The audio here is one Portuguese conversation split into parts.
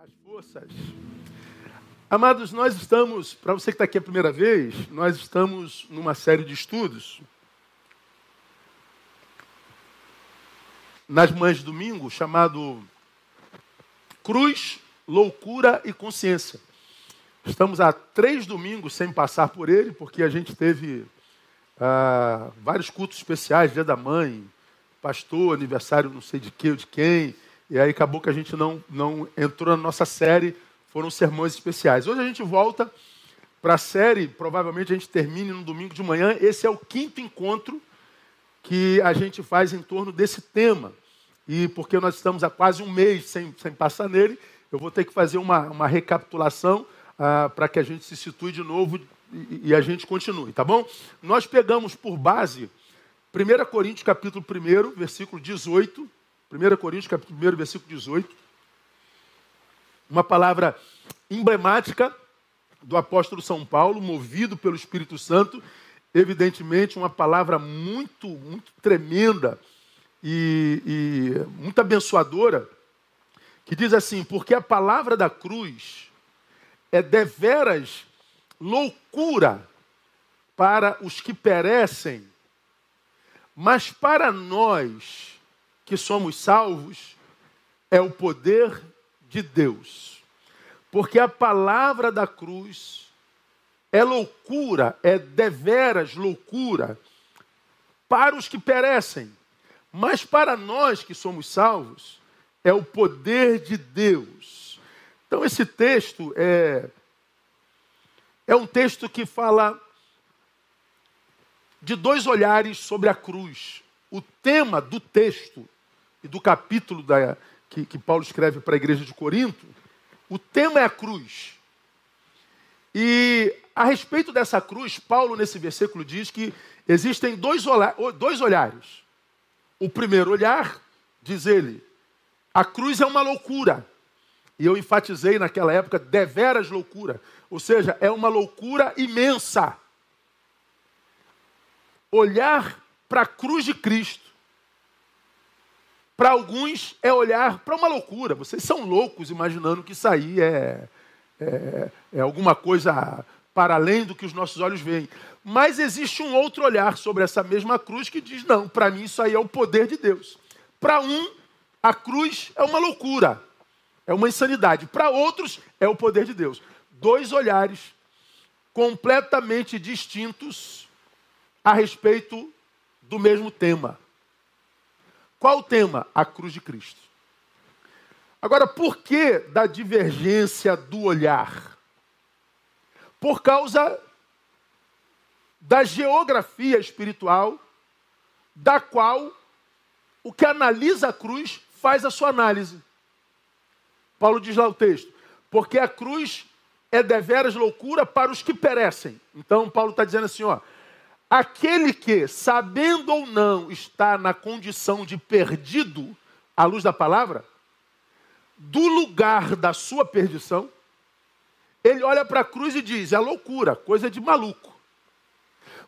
as forças. Amados, nós estamos, para você que está aqui a primeira vez, nós estamos numa série de estudos. Nas manhãs de domingo, chamado Cruz, Loucura e Consciência. Estamos há três domingos sem passar por ele, porque a gente teve ah, vários cultos especiais, Dia da Mãe, pastor, aniversário não sei de que ou de quem, e aí acabou que a gente não, não entrou na nossa série, foram sermões especiais. Hoje a gente volta para a série, provavelmente a gente termine no domingo de manhã. Esse é o quinto encontro que a gente faz em torno desse tema. E porque nós estamos há quase um mês sem, sem passar nele, eu vou ter que fazer uma, uma recapitulação ah, para que a gente se situe de novo e, e, a gente continue, tá bom? Nós pegamos por base 1 Coríntios capítulo 1, versículo 18, 1 Coríntios, capítulo 1, versículo 18. Uma palavra emblemática do apóstolo São Paulo, movido pelo Espírito Santo, evidentemente uma palavra muito, muito tremenda e, e muito abençoadora, que diz assim: porque a palavra da cruz é deveras loucura para os que perecem, mas para nós que somos salvos é o poder de Deus. Porque a palavra da cruz é loucura, é deveras loucura para os que perecem, mas para nós que somos salvos é o poder de Deus. Então esse texto é é um texto que fala de dois olhares sobre a cruz. O tema do texto e do capítulo da, que, que Paulo escreve para a igreja de Corinto, o tema é a cruz. E a respeito dessa cruz, Paulo, nesse versículo, diz que existem dois, dois olhares. O primeiro olhar, diz ele, a cruz é uma loucura. E eu enfatizei naquela época, deveras loucura. Ou seja, é uma loucura imensa. Olhar para a cruz de Cristo para alguns é olhar para uma loucura. Vocês são loucos imaginando que isso aí é, é, é alguma coisa para além do que os nossos olhos veem. Mas existe um outro olhar sobre essa mesma cruz que diz: não, para mim isso aí é o poder de Deus. Para um, a cruz é uma loucura, é uma insanidade. Para outros, é o poder de Deus. Dois olhares completamente distintos a respeito do mesmo tema. Qual o tema? A cruz de Cristo. Agora, por que da divergência do olhar? Por causa da geografia espiritual, da qual o que analisa a cruz faz a sua análise. Paulo diz lá o texto: porque a cruz é deveras loucura para os que perecem. Então, Paulo está dizendo assim: ó, Aquele que, sabendo ou não, está na condição de perdido, à luz da palavra, do lugar da sua perdição, ele olha para a cruz e diz: é loucura, coisa de maluco.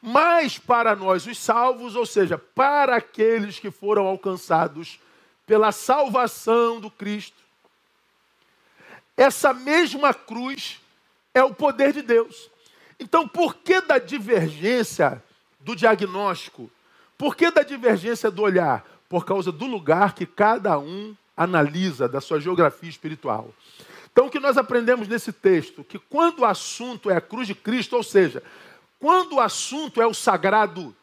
Mas para nós, os salvos, ou seja, para aqueles que foram alcançados pela salvação do Cristo, essa mesma cruz é o poder de Deus. Então, por que da divergência do diagnóstico. Por que da divergência do olhar? Por causa do lugar que cada um analisa da sua geografia espiritual. Então, o que nós aprendemos nesse texto? Que quando o assunto é a cruz de Cristo, ou seja, quando o assunto é o sagrado,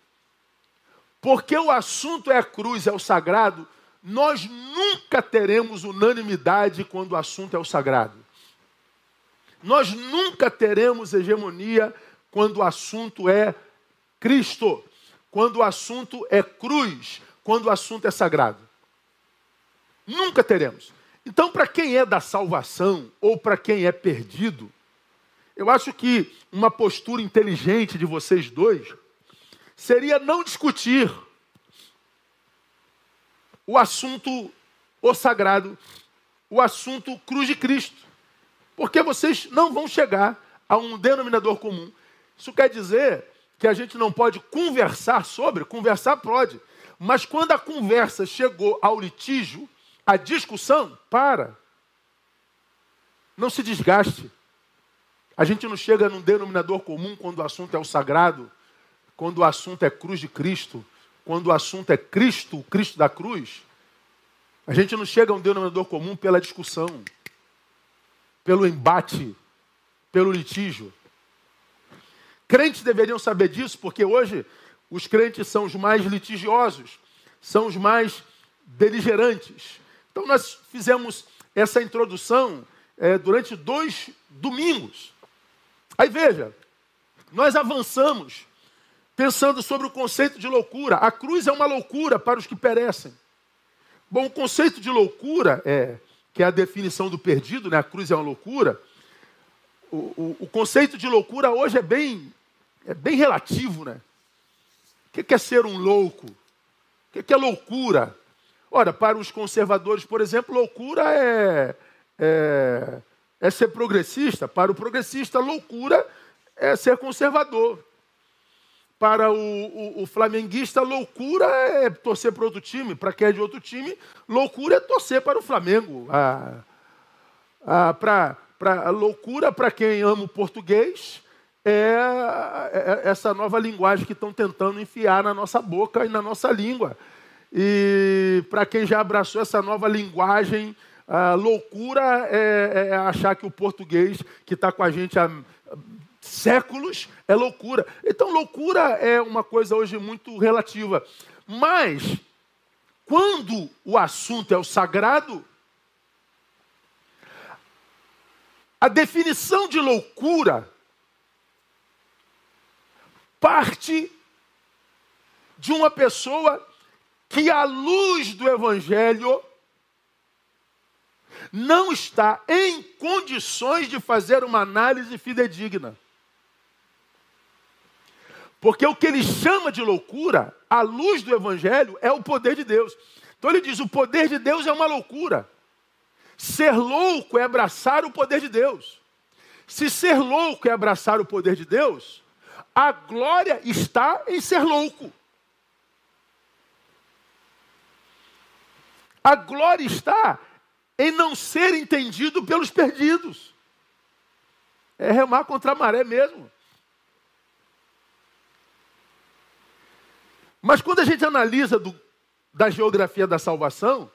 porque o assunto é a cruz, é o sagrado, nós nunca teremos unanimidade quando o assunto é o sagrado. Nós nunca teremos hegemonia quando o assunto é Cristo, quando o assunto é cruz, quando o assunto é sagrado. Nunca teremos. Então, para quem é da salvação ou para quem é perdido, eu acho que uma postura inteligente de vocês dois seria não discutir o assunto o sagrado, o assunto cruz de Cristo, porque vocês não vão chegar a um denominador comum. Isso quer dizer que a gente não pode conversar sobre, conversar pode. Mas quando a conversa chegou ao litígio, a discussão, para. Não se desgaste. A gente não chega num denominador comum quando o assunto é o sagrado, quando o assunto é cruz de Cristo, quando o assunto é Cristo, o Cristo da cruz. A gente não chega a um denominador comum pela discussão, pelo embate, pelo litígio. Crentes deveriam saber disso, porque hoje os crentes são os mais litigiosos, são os mais beligerantes. Então nós fizemos essa introdução é, durante dois domingos. Aí veja, nós avançamos pensando sobre o conceito de loucura. A cruz é uma loucura para os que perecem. Bom, o conceito de loucura é que é a definição do perdido, né? A cruz é uma loucura. O, o, o conceito de loucura hoje é bem é bem relativo, né? O que é ser um louco? O que é loucura? Ora, para os conservadores, por exemplo, loucura é, é, é ser progressista. Para o progressista, loucura é ser conservador. Para o, o, o, flamenguista, loucura é torcer para outro time. Para quem é de outro time, loucura é torcer para o Flamengo. Ah, ah, para, para, loucura para quem ama o português é, é, é essa nova linguagem que estão tentando enfiar na nossa boca e na nossa língua. E para quem já abraçou essa nova linguagem, a loucura é, é achar que o português que está com a gente há séculos é loucura. Então, loucura é uma coisa hoje muito relativa. Mas, quando o assunto é o sagrado, a definição de loucura parte de uma pessoa que, à luz do Evangelho, não está em condições de fazer uma análise fidedigna. Porque o que ele chama de loucura, à luz do Evangelho, é o poder de Deus. Então ele diz: o poder de Deus é uma loucura. Ser louco é abraçar o poder de Deus. Se ser louco é abraçar o poder de Deus, a glória está em ser louco. A glória está em não ser entendido pelos perdidos. É remar contra a maré mesmo. Mas quando a gente analisa do, da geografia da salvação,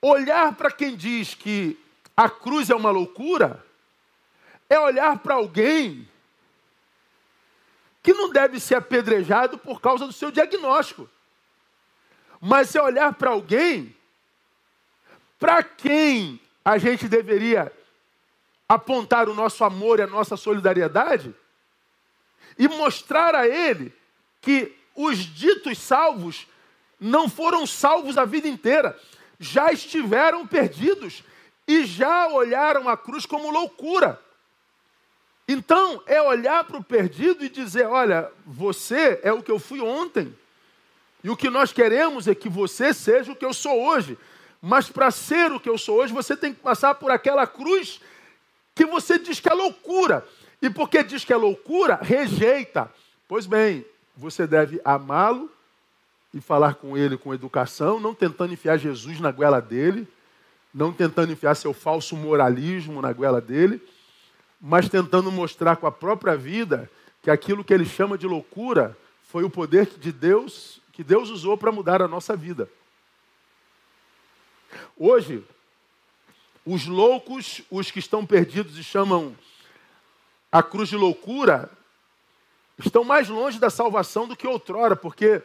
olhar para quem diz que a cruz é uma loucura, é olhar para alguém que não deve ser apedrejado por causa do seu diagnóstico, mas é olhar para alguém para quem a gente deveria apontar o nosso amor e a nossa solidariedade e mostrar a ele que os ditos salvos não foram salvos a vida inteira, já estiveram perdidos e já olharam a cruz como loucura. Então, é olhar para o perdido e dizer: olha, você é o que eu fui ontem. E o que nós queremos é que você seja o que eu sou hoje. Mas para ser o que eu sou hoje, você tem que passar por aquela cruz que você diz que é loucura. E porque diz que é loucura, rejeita. Pois bem, você deve amá-lo e falar com ele com educação, não tentando enfiar Jesus na goela dele, não tentando enfiar seu falso moralismo na goela dele mas tentando mostrar com a própria vida que aquilo que ele chama de loucura foi o poder de Deus que Deus usou para mudar a nossa vida. Hoje, os loucos, os que estão perdidos e chamam a cruz de loucura, estão mais longe da salvação do que outrora, porque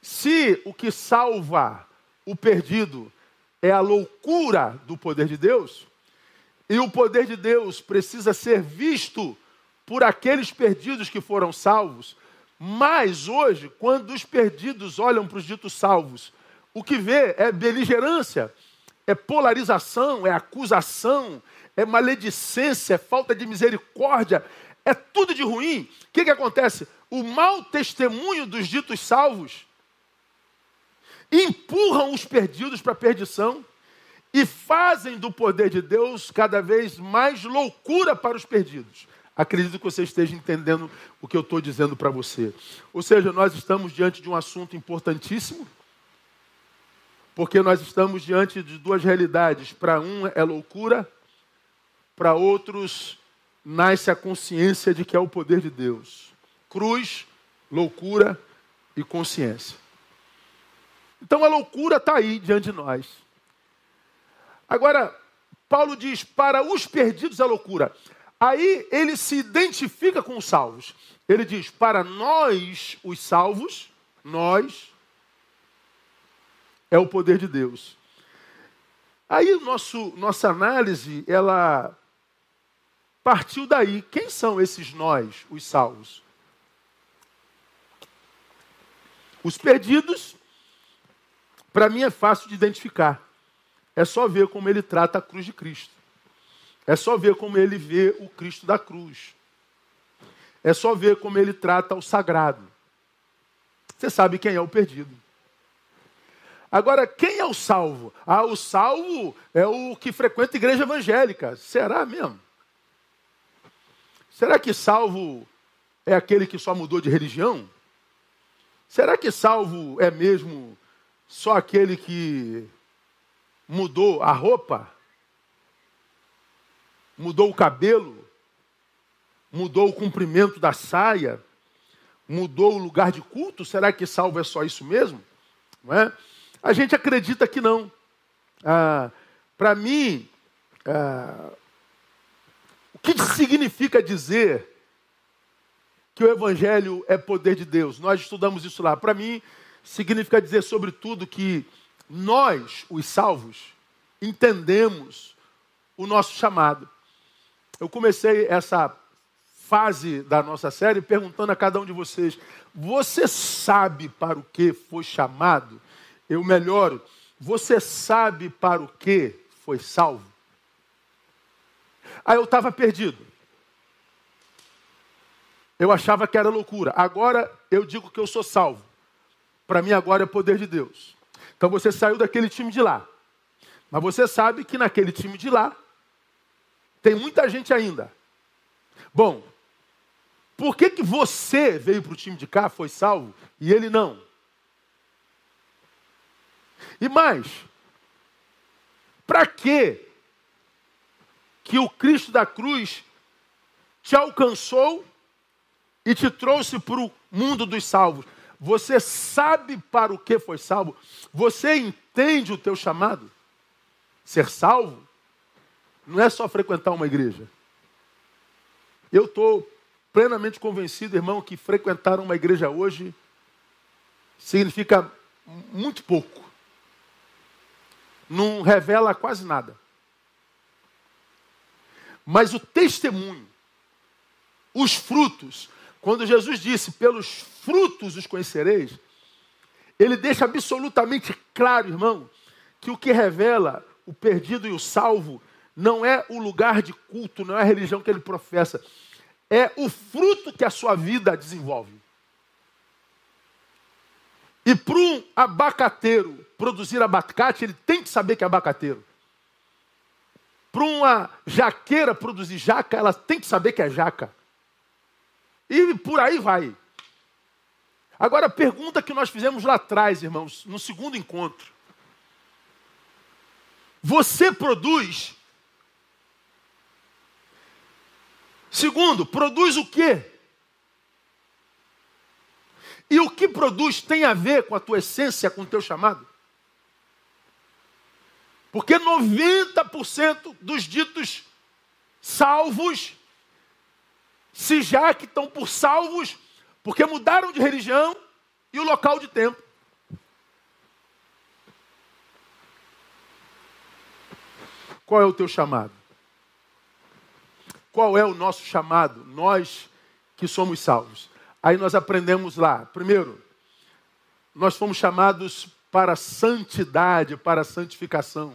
se o que salva o perdido é a loucura do poder de Deus, e o poder de Deus precisa ser visto por aqueles perdidos que foram salvos. Mas hoje, quando os perdidos olham para os ditos salvos, o que vê é beligerância, é polarização, é acusação, é maledicência, é falta de misericórdia, é tudo de ruim. O que, que acontece? O mau testemunho dos ditos salvos empurram os perdidos para a perdição e fazem do poder de Deus cada vez mais loucura para os perdidos. Acredito que você esteja entendendo o que eu estou dizendo para você. Ou seja, nós estamos diante de um assunto importantíssimo, Porque nós estamos diante de duas realidades. Para um é loucura, para outros nasce a consciência de que é o poder de Deus. Cruz, loucura e consciência. Então a loucura está aí diante de nós. Agora, Paulo diz: para os perdidos é loucura. Aí ele se identifica com os salvos. Ele diz: para nós, os salvos, nós, é o poder de Deus. Aí nosso, nossa análise, ela partiu daí. Quem são esses nós, os salvos? Os perdidos, para mim é fácil de identificar. É só ver como ele trata a cruz de Cristo. É só ver como ele vê o Cristo da cruz. É só ver como ele trata o sagrado. Você sabe quem é o perdido. Agora, quem é o salvo? Ah, o salvo é o que frequenta igreja evangélica. Será mesmo? Será que salvo é aquele que só mudou de religião? Será que salvo é mesmo só aquele que mudou a roupa? Mudou o cabelo? Mudou o comprimento da saia? Mudou o lugar de culto? Será que salvo é só isso mesmo? Não é? A gente acredita que não. Ah, Para mim, ah, o que significa dizer que o Evangelho é poder de Deus? Nós estudamos isso lá. Para mim, significa dizer, sobretudo, que nós, os salvos, entendemos o nosso chamado. Eu comecei essa fase da nossa série perguntando a cada um de vocês: você sabe para o que foi chamado? Eu melhoro. Você sabe para o que foi salvo? Aí eu estava perdido. Eu achava que era loucura. Agora eu digo que eu sou salvo. Para mim agora é poder de Deus. Então você saiu daquele time de lá. Mas você sabe que naquele time de lá tem muita gente ainda. Bom, por que, que você veio para o time de cá, foi salvo, e ele não? E mais, para que que o Cristo da cruz te alcançou e te trouxe para o mundo dos salvos? Você sabe para o que foi salvo? Você entende o teu chamado? Ser salvo não é só frequentar uma igreja. Eu estou plenamente convencido, irmão, que frequentar uma igreja hoje significa muito pouco não revela quase nada. Mas o testemunho, os frutos, quando Jesus disse, pelos frutos os conhecereis, ele deixa absolutamente claro, irmão, que o que revela o perdido e o salvo não é o lugar de culto, não é a religião que ele professa, é o fruto que a sua vida desenvolve. E para um abacateiro produzir abacate, ele tem que saber que é abacateiro. Para uma jaqueira produzir jaca, ela tem que saber que é jaca. E por aí vai. Agora, a pergunta que nós fizemos lá atrás, irmãos, no segundo encontro. Você produz? Segundo, produz o quê? E o que produz tem a ver com a tua essência, com o teu chamado? Porque 90% dos ditos salvos se já que estão por salvos porque mudaram de religião e o local de tempo. Qual é o teu chamado? Qual é o nosso chamado? Nós que somos salvos. Aí nós aprendemos lá. Primeiro, nós fomos chamados para santidade, para santificação.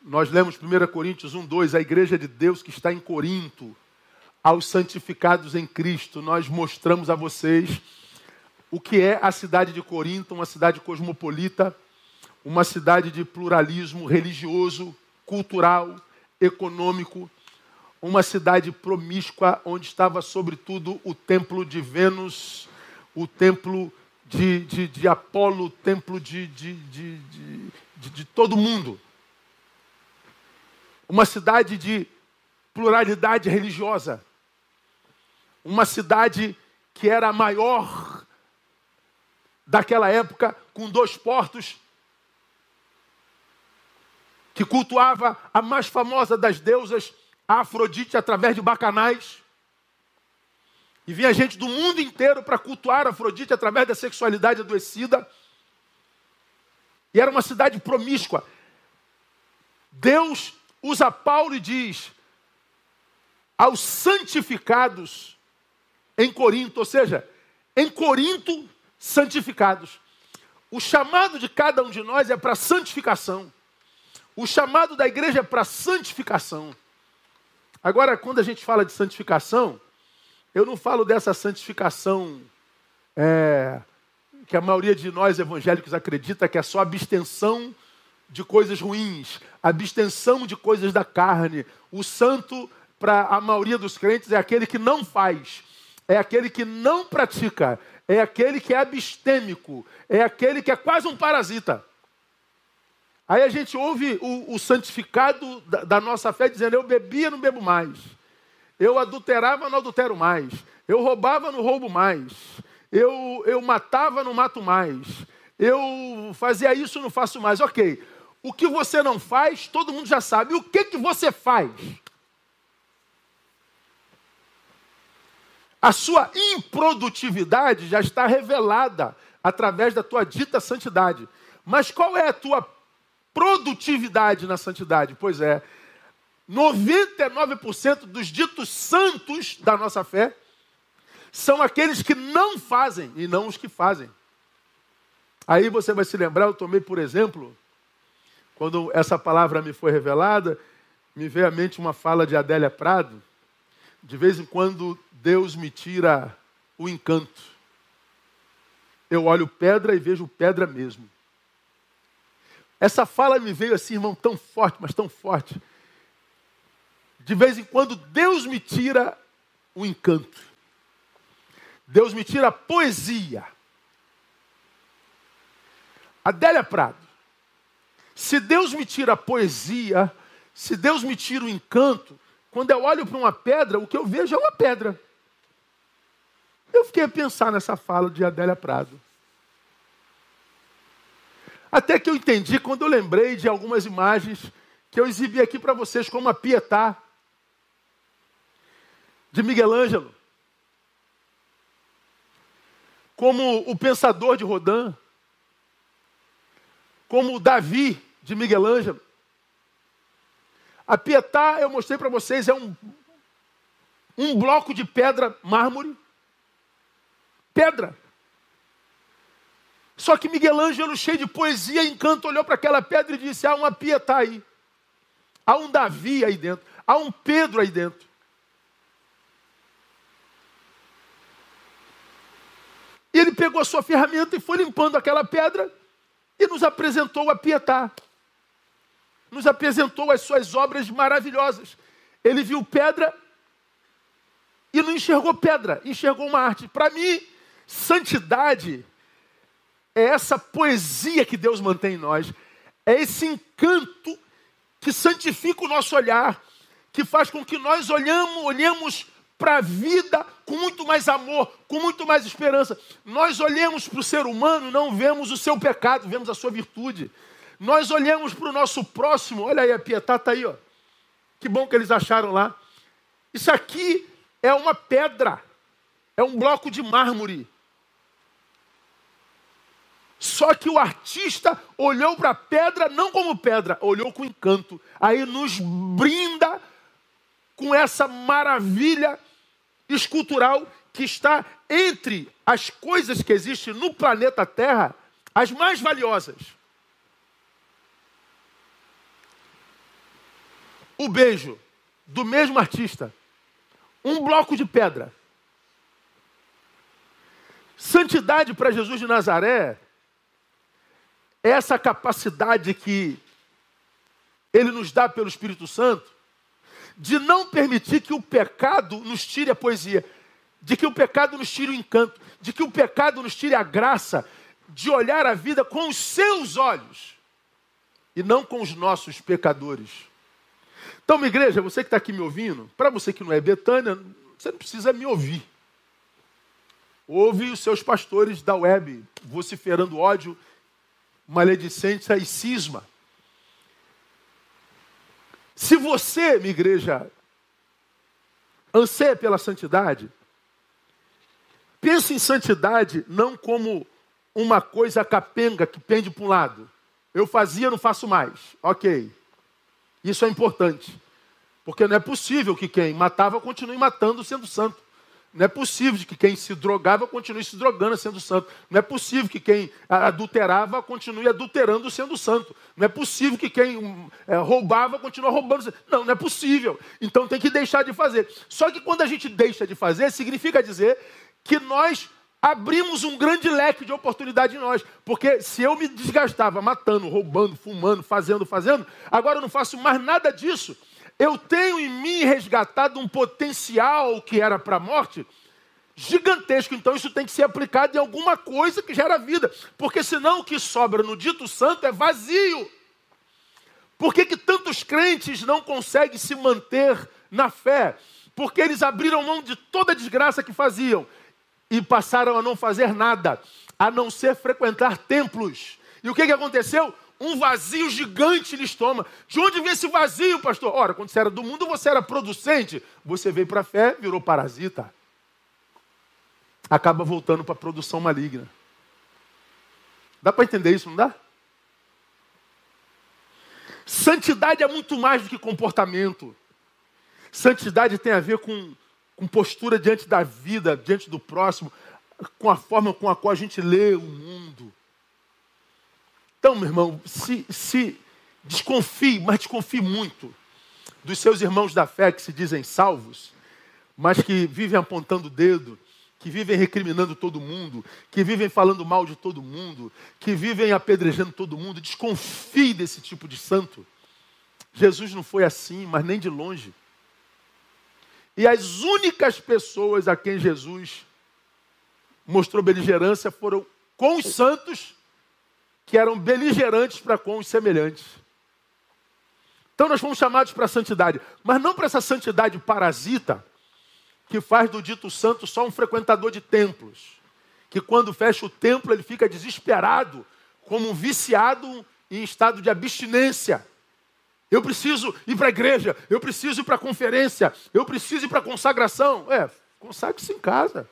Nós lemos 1 Coríntios 1, 2, a igreja de Deus que está em Corinto, aos santificados em Cristo. Nós mostramos a vocês o que é a cidade de Corinto, uma cidade cosmopolita, uma cidade de pluralismo religioso, cultural, econômico uma cidade promíscua onde estava, sobretudo, o templo de Vênus, o templo de, de, de Apolo, o templo de, de, de, de, de todo mundo. Uma cidade de pluralidade religiosa. Uma cidade que era a maior daquela época, com dois portos, que cultuava a mais famosa das deusas, a Afrodite, através de bacanais. E vinha gente do mundo inteiro para cultuar Afrodite através da sexualidade adoecida. E era uma cidade promíscua. Deus usa Paulo e diz aos santificados em Corinto, ou seja, em Corinto, santificados. O chamado de cada um de nós é para santificação. O chamado da igreja é para santificação. Agora, quando a gente fala de santificação, eu não falo dessa santificação é, que a maioria de nós evangélicos acredita que é só abstenção de coisas ruins, abstenção de coisas da carne. O santo, para a maioria dos crentes, é aquele que não faz, é aquele que não pratica, é aquele que é abstêmico, é aquele que é quase um parasita. Aí a gente ouve o, o santificado da, da, nossa fé dizendo: Eu bebia, não bebo mais. Eu adulterava, não adultero mais. Eu roubava, não roubo mais. Eu, eu matava, não mato mais. Eu fazia isso, não faço mais. Ok. O que você não faz, todo mundo já sabe. O que, que você faz? A sua improdutividade já está revelada através da tua dita santidade. Mas qual é a tua produtividade na santidade? Pois é, 99% dos ditos santos da nossa fé são aqueles que não fazem e não os que fazem. Aí você vai se lembrar, eu tomei por exemplo, quando essa palavra me foi revelada, me veio à mente uma fala de Adélia Prado. De vez em quando Deus me tira o encanto. Eu olho pedra e vejo pedra mesmo. Essa fala me veio assim, irmão, tão forte, mas tão forte. De vez em quando Deus me tira o encanto. Deus me tira a poesia. Adélia Prado. Se Deus me tira a poesia, se Deus me tira o encanto, quando eu olho para uma pedra, o que eu vejo é uma pedra. Eu fiquei a pensar nessa fala de Adélia Prado. Até que eu entendi quando eu lembrei de algumas imagens que eu exibi aqui para vocês, como a Pietá, de Miguel Ângelo, como o Pensador de Rodin, como o Davi de Miguel Ângelo. A Pietá, eu mostrei para vocês, é um, um bloco de pedra mármore. Pedra. Só que Miguel Ângelo, cheio de poesia e encanto, olhou para aquela pedra e disse: há uma Pietá aí. Há um Davi aí dentro. Há um Pedro aí dentro. E ele pegou a sua ferramenta e foi limpando aquela pedra e nos apresentou a Pietá. Nos apresentou as suas obras maravilhosas. Ele viu pedra e não enxergou pedra, enxergou uma arte. Para mim, santidade é essa poesia que Deus mantém em nós, é esse encanto que santifica o nosso olhar, que faz com que nós olhamos, olhemos para a vida com muito mais amor, com muito mais esperança. Nós olhamos para o ser humano não vemos o seu pecado, vemos a sua virtude. Nós olhamos para o nosso próximo, olha aí, a Pietá está aí, ó. Que bom que eles acharam lá. Isso aqui é uma pedra, é um bloco de mármore. Só que o artista olhou para a pedra não como pedra, olhou com encanto. Aí nos brinda com essa maravilha escultural que está entre as coisas que existem no planeta Terra, as mais valiosas. O beijo do mesmo artista, um bloco de pedra. Santidade para Jesus de Nazaré essa capacidade que ele nos dá pelo Espírito Santo de não permitir que o pecado nos tire a poesia, de que o pecado nos tire o encanto, de que o pecado nos tire a graça de olhar a vida com os seus olhos. e não com os nossos pecadores. Então, minha igreja, você que está aqui me ouvindo, para você que não é Betânia, você não precisa me ouvir. Ouve os seus pastores da web vociferando ódio, maledicência e cisma. Se você, minha igreja, anseia pela santidade, pense em santidade não como uma coisa capenga que pende para um lado. Eu fazia, não faço mais. Ok. Isso é importante. Porque não é possível que quem matava continue matando sendo santo. Não é possível que quem se drogava continue se drogando sendo santo. Não é possível que quem adulterava continue adulterando sendo santo. Não é possível que quem é, roubava continue roubando. Não, não é possível. Então tem que deixar de fazer. Só que quando a gente deixa de fazer, significa dizer que nós abrimos um grande leque de oportunidade em nós. Porque se eu me desgastava matando, roubando, fumando, fazendo, fazendo, agora eu não faço mais nada disso. Eu tenho em mim resgatado um potencial que era para a morte gigantesco. Então isso tem que ser aplicado em alguma coisa que gera vida. Porque senão o que sobra no dito santo é vazio. Por que, que tantos crentes não conseguem se manter na fé? Porque eles abriram mão de toda a desgraça que faziam e passaram a não fazer nada, a não ser frequentar templos. E o que, que aconteceu? Um vazio gigante lhes toma. De onde vem esse vazio, pastor? Ora, quando você era do mundo, você era producente. Você veio para a fé, virou parasita. Acaba voltando para a produção maligna. Dá para entender isso, não dá? Santidade é muito mais do que comportamento. Santidade tem a ver com com postura diante da vida, diante do próximo, com a forma com a qual a gente lê o mundo. Então, meu irmão, se, se desconfie, mas desconfie muito dos seus irmãos da fé que se dizem salvos, mas que vivem apontando o dedo, que vivem recriminando todo mundo, que vivem falando mal de todo mundo, que vivem apedrejando todo mundo. Desconfie desse tipo de santo. Jesus não foi assim, mas nem de longe. E as únicas pessoas a quem Jesus mostrou beligerância foram com os santos, que eram beligerantes para com os semelhantes. Então nós fomos chamados para a santidade, mas não para essa santidade parasita, que faz do dito santo só um frequentador de templos, que quando fecha o templo ele fica desesperado, como um viciado em estado de abstinência. Eu preciso ir para a igreja, eu preciso ir para a conferência, eu preciso ir para a consagração. É, consagre-se em casa.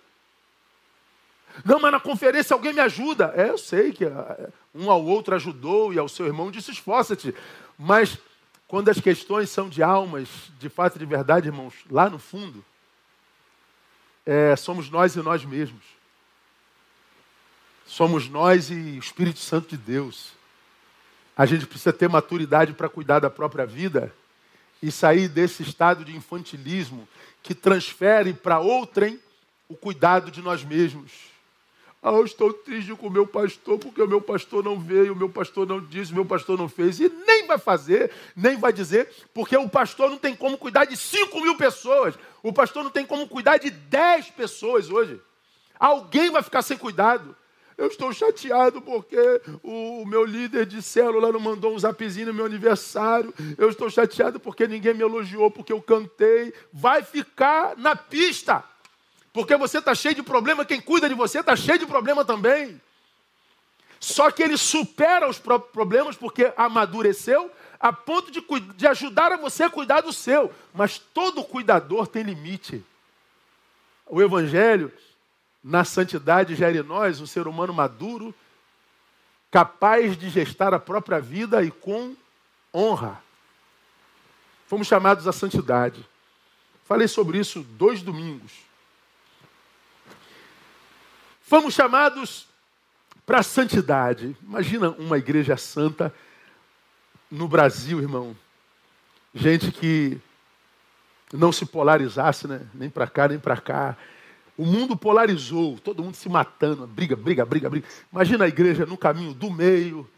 Não, mas na conferência alguém me ajuda. É, eu sei que é, um ao outro ajudou e ao seu irmão disse: esforça-te. Mas quando as questões são de almas, de fato e de verdade, irmãos, lá no fundo, é, somos nós e nós mesmos. Somos nós e o Espírito Santo de Deus. A gente precisa ter maturidade para cuidar da própria vida e sair desse estado de infantilismo que transfere para outrem o cuidado de nós mesmos. Ah, eu estou triste com o meu pastor porque o meu pastor não veio, o meu pastor não disse, o meu pastor não fez. E nem vai fazer, nem vai dizer, porque o pastor não tem como cuidar de 5 mil pessoas. O pastor não tem como cuidar de 10 pessoas hoje. Alguém vai ficar sem cuidado. Eu estou chateado porque o meu líder de célula não mandou um zapzinho no meu aniversário. Eu estou chateado porque ninguém me elogiou porque eu cantei. Vai ficar na pista. Porque você está cheio de problema, quem cuida de você está cheio de problema também. Só que ele supera os próprios problemas porque amadureceu a ponto de, de ajudar a você a cuidar do seu. Mas todo cuidador tem limite. O Evangelho na santidade gera em nós um ser humano maduro, capaz de gestar a própria vida e com honra. Fomos chamados à santidade. Falei sobre isso dois domingos. Fomos chamados para a santidade. Imagina uma igreja santa no Brasil, irmão. Gente que não se polarizasse, né? nem para cá, nem para cá o mundo polarizou, todo mundo se matando, briga, briga, briga, briga. Imagina a igreja no caminho do meio,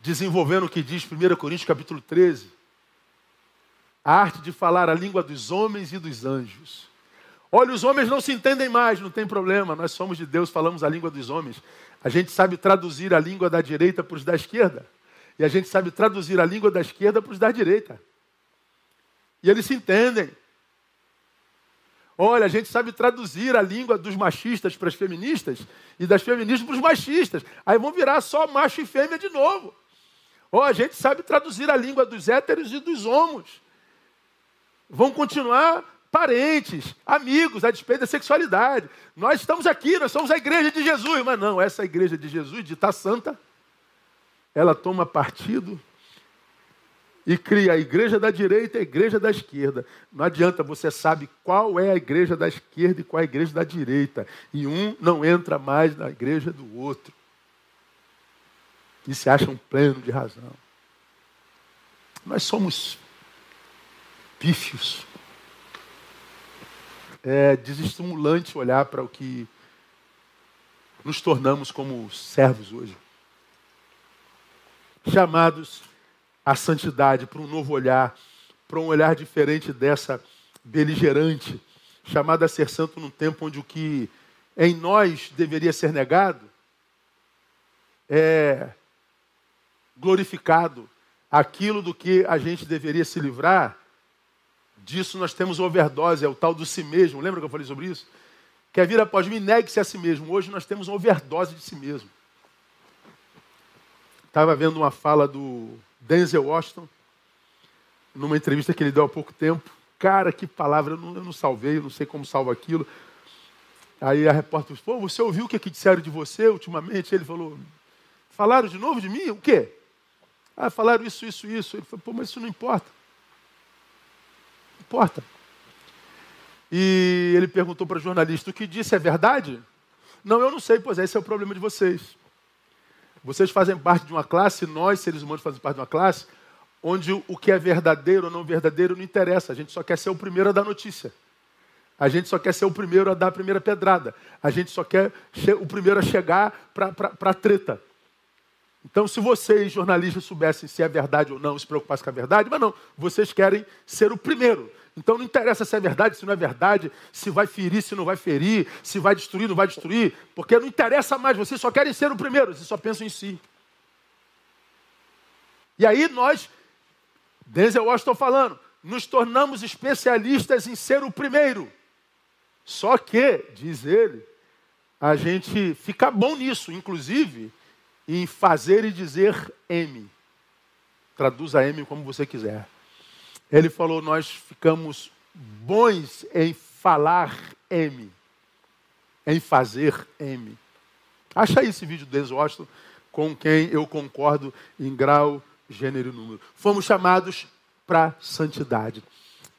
desenvolvendo o que diz 1 Coríntios capítulo 13. A arte de falar a língua dos homens e dos anjos. Olha, os homens não se entendem mais, não tem problema. Nós somos de Deus, falamos a língua dos homens. A gente sabe traduzir a língua da direita para os da esquerda. e a gente sabe traduzir a língua da esquerda para os da direita. E eles se entendem. Olha, a gente sabe traduzir a língua dos machistas para as feministas e das feministas para os machistas. Aí vão virar só macho e fêmea de novo. Ou a gente sabe traduzir a língua dos héteros e dos homos. Vão continuar parentes, amigos, a despeito da sexualidade. Nós estamos aqui, nós somos a igreja de Jesus. Mas não, essa igreja de Jesus, de estar santa, ela toma partido e cria a igreja da direita e a igreja da esquerda. Não adianta, você sabe qual é a igreja da esquerda e qual é a igreja da direita. E um não entra mais na igreja do outro. E se acham pleno de razão. Nós somos pífios é desestimulante olhar para o que nos tornamos como servos hoje. Chamados à santidade, para um novo olhar, para um olhar diferente dessa beligerante, chamado a ser santo num tempo onde o que em nós deveria ser negado é glorificado. Aquilo do que a gente deveria se livrar disso nós temos overdose, é o tal do si mesmo. Lembra que eu falei sobre isso? Quer vir após mim, negue-se a si mesmo. Hoje nós temos overdose de si mesmo. Estava vendo uma fala do Denzel Washington, numa entrevista que ele deu há pouco tempo. Cara, que palavra, eu não, eu não salvei, eu não sei como salvo aquilo. Aí a repórter falou, pô, você ouviu o que, que disseram de você ultimamente? Ele falou, falaram de novo de mim? O quê? Ah, falaram isso, isso, isso. Ele falou, pô, mas isso não importa importa. E ele perguntou para o jornalista: o que disse é verdade? Não, eu não sei, pois é, esse é o problema de vocês. Vocês fazem parte de uma classe, nós, seres humanos, fazemos parte de uma classe, onde o que é verdadeiro ou não verdadeiro não interessa. A gente só quer ser o primeiro a dar notícia. A gente só quer ser o primeiro a dar a primeira pedrada. A gente só quer o primeiro a chegar para a treta. Então, se vocês, jornalistas, soubessem se é verdade ou não, se preocupassem com a verdade, mas não, vocês querem ser o primeiro. Então não interessa se é verdade, se não é verdade, se vai ferir, se não vai ferir, se vai destruir, não vai destruir, porque não interessa mais, vocês só querem ser o primeiro, vocês só pensam em si. E aí nós, Denzel Washington falando, nos tornamos especialistas em ser o primeiro. Só que, diz ele, a gente fica bom nisso, inclusive em fazer e dizer M. Traduza M como você quiser. Ele falou: Nós ficamos bons em falar M, em fazer M. Acha aí esse vídeo do Washington, com quem eu concordo em grau, gênero e número. Fomos chamados para santidade.